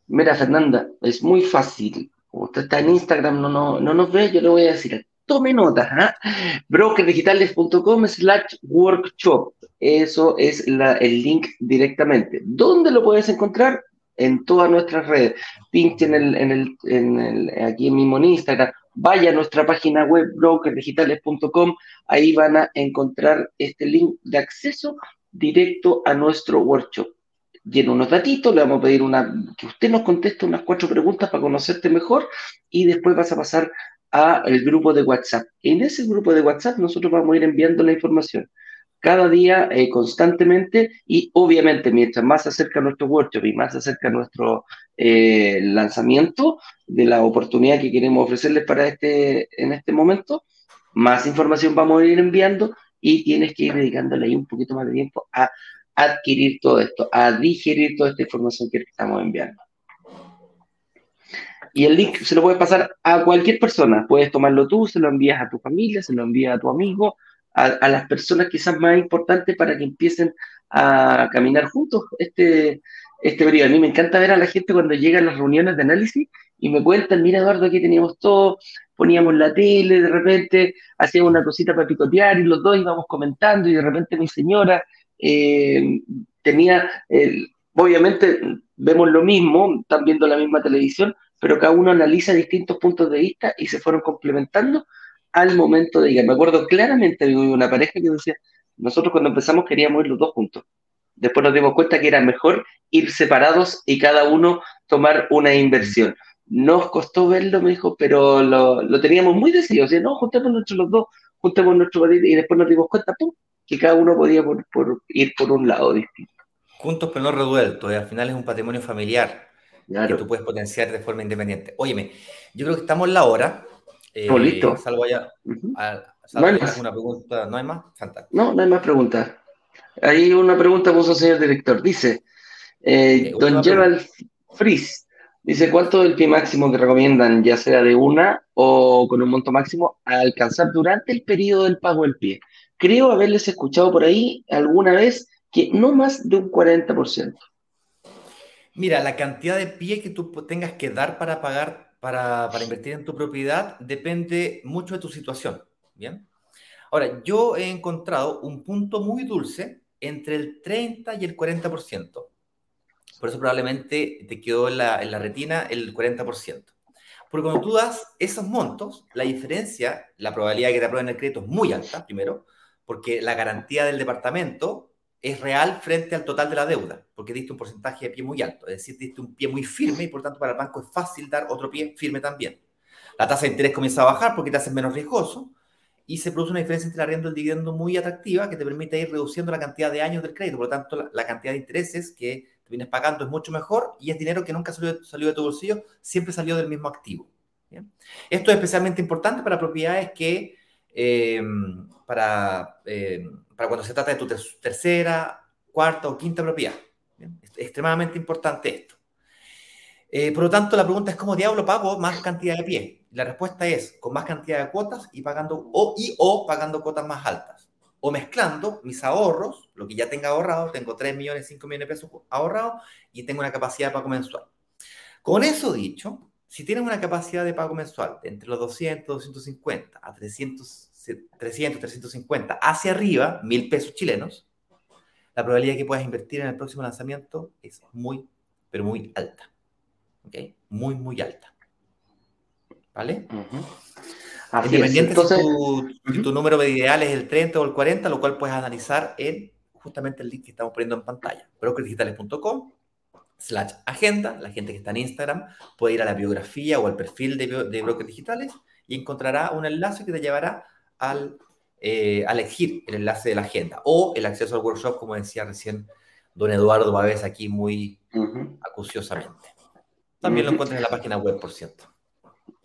Mira, Fernanda, es muy fácil. Usted está en Instagram, no, no, no nos ve, yo le voy a decir, tome nota, ¿eh? brokerdigitales.com slash workshop. Eso es el link directamente. ¿Dónde lo puedes encontrar? En todas nuestras redes. Pinche en el, en el, aquí mismo en Instagram. Vaya a nuestra página web brokerdigitales.com. Ahí van a encontrar este link de acceso directo a nuestro workshop. Llena unos datitos, le vamos a pedir una, que usted nos conteste unas cuatro preguntas para conocerte mejor y después vas a pasar a el grupo de WhatsApp. En ese grupo de WhatsApp nosotros vamos a ir enviando la información cada día, eh, constantemente, y obviamente mientras más se acerca nuestro workshop y más se acerca nuestro eh, lanzamiento de la oportunidad que queremos ofrecerles para este, en este momento, más información vamos a ir enviando y tienes que ir dedicándole ahí un poquito más de tiempo a adquirir todo esto, a digerir toda esta información que estamos enviando. Y el link se lo puedes pasar a cualquier persona. Puedes tomarlo tú, se lo envías a tu familia, se lo envías a tu amigo, a, las personas quizás más importantes para que empiecen a caminar juntos este, este periodo. A mí me encanta ver a la gente cuando llegan las reuniones de análisis y me cuentan, mira Eduardo, aquí teníamos todo, poníamos la tele, de repente hacíamos una cosita para picotear y los dos íbamos comentando y de repente mi señora eh, tenía, obviamente vemos lo mismo, están viendo la misma televisión, pero cada uno analiza distintos puntos de vista y se fueron complementando al momento de llegar. Me acuerdo claramente de una pareja que decía, nosotros cuando empezamos queríamos ir los dos juntos. Después nos dimos cuenta que era mejor ir separados y cada uno tomar una inversión. Nos costó verlo, me dijo, pero lo, teníamos muy decidido. O sea, no, juntemos los dos, juntemos nuestro y después nos dimos cuenta, que cada uno podía por, ir por un lado distinto. Juntos pero no revueltos, al final es un patrimonio familiar que tú puedes potenciar de forma independiente. Óyeme, yo creo que estamos en la hora. Eh, listo. Salvo allá. no hay más. pregunta, ¿no hay más? Fantástico. No, no hay más preguntas. Hay una pregunta puso el señor director. Dice, eh, don Gerald Fries, dice, ¿cuánto es el pie máximo que recomiendan, ya sea de una o con un monto máximo, a alcanzar durante el periodo del pago del pie? Creo haberles escuchado por ahí alguna vez que no más de un 40%. Mira, la cantidad de pie que tú tengas que dar para pagar, para, invertir en tu propiedad, depende mucho de tu situación. Bien. Ahora, yo he encontrado un punto muy dulce entre el 30 y el 40%. Por eso probablemente te quedó en la, en la retina el 40%. Porque cuando tú das esos montos, la diferencia, la probabilidad de que te aprueben el crédito es muy alta, primero, porque la garantía del departamento es real frente al total de la deuda, porque diste un porcentaje de pie muy alto, es decir, diste un pie muy firme y por tanto para el banco es fácil dar otro pie firme también. La tasa de interés comienza a bajar porque te hace menos riesgoso y se produce una diferencia entre el arriendo y el dividendo muy atractiva que te permite ir reduciendo la cantidad de años del crédito, por lo tanto la, cantidad de intereses que te vienes pagando es mucho mejor y es dinero que nunca salió, salió de tu bolsillo, siempre salió del mismo activo. Esto es especialmente importante para propiedades que, eh, para... Eh, para cuando se trata de tu tercera, cuarta o quinta propiedad. Es extremadamente importante esto. Eh, por lo tanto, la pregunta es cómo diablo pago más cantidad de pie. La respuesta es con más cantidad de cuotas y pagando o y o pagando cuotas más altas. O mezclando mis ahorros, lo que ya tenga ahorrado, tengo 3 millones, 5 millones de pesos ahorrados y tengo una capacidad de pago mensual. Con eso dicho, si tienes una capacidad de pago mensual de entre los 200, 250 a 300, 300, 350 hacia arriba, mil pesos chilenos, la probabilidad de que puedas invertir en el próximo lanzamiento es muy, pero muy alta. ¿Ok? Muy, muy alta. ¿Vale? Independiente si, tu, número ideal es el 30 o el 40, lo cual puedes analizar en justamente el link que estamos poniendo en pantalla, brokerdigitales.com slash agenda. La gente que está en Instagram puede ir a la biografía o al perfil de, de Brokers Digitales y encontrará un enlace que te llevará al, eh, elegir el enlace de la agenda o el acceso al workshop, como decía recién don Eduardo Bávez aquí muy acuciosamente. También lo encuentras en la página web, por cierto.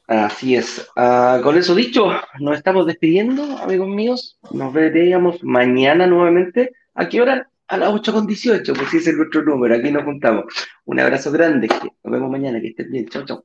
Así es. Ah, con eso dicho, nos estamos despidiendo, amigos míos. Nos veremos mañana nuevamente. ¿A qué hora? A las 8 con 18, pues si es el nuestro número. Aquí nos juntamos. Un abrazo grande. Nos vemos mañana. Que estén bien. Chao, chao.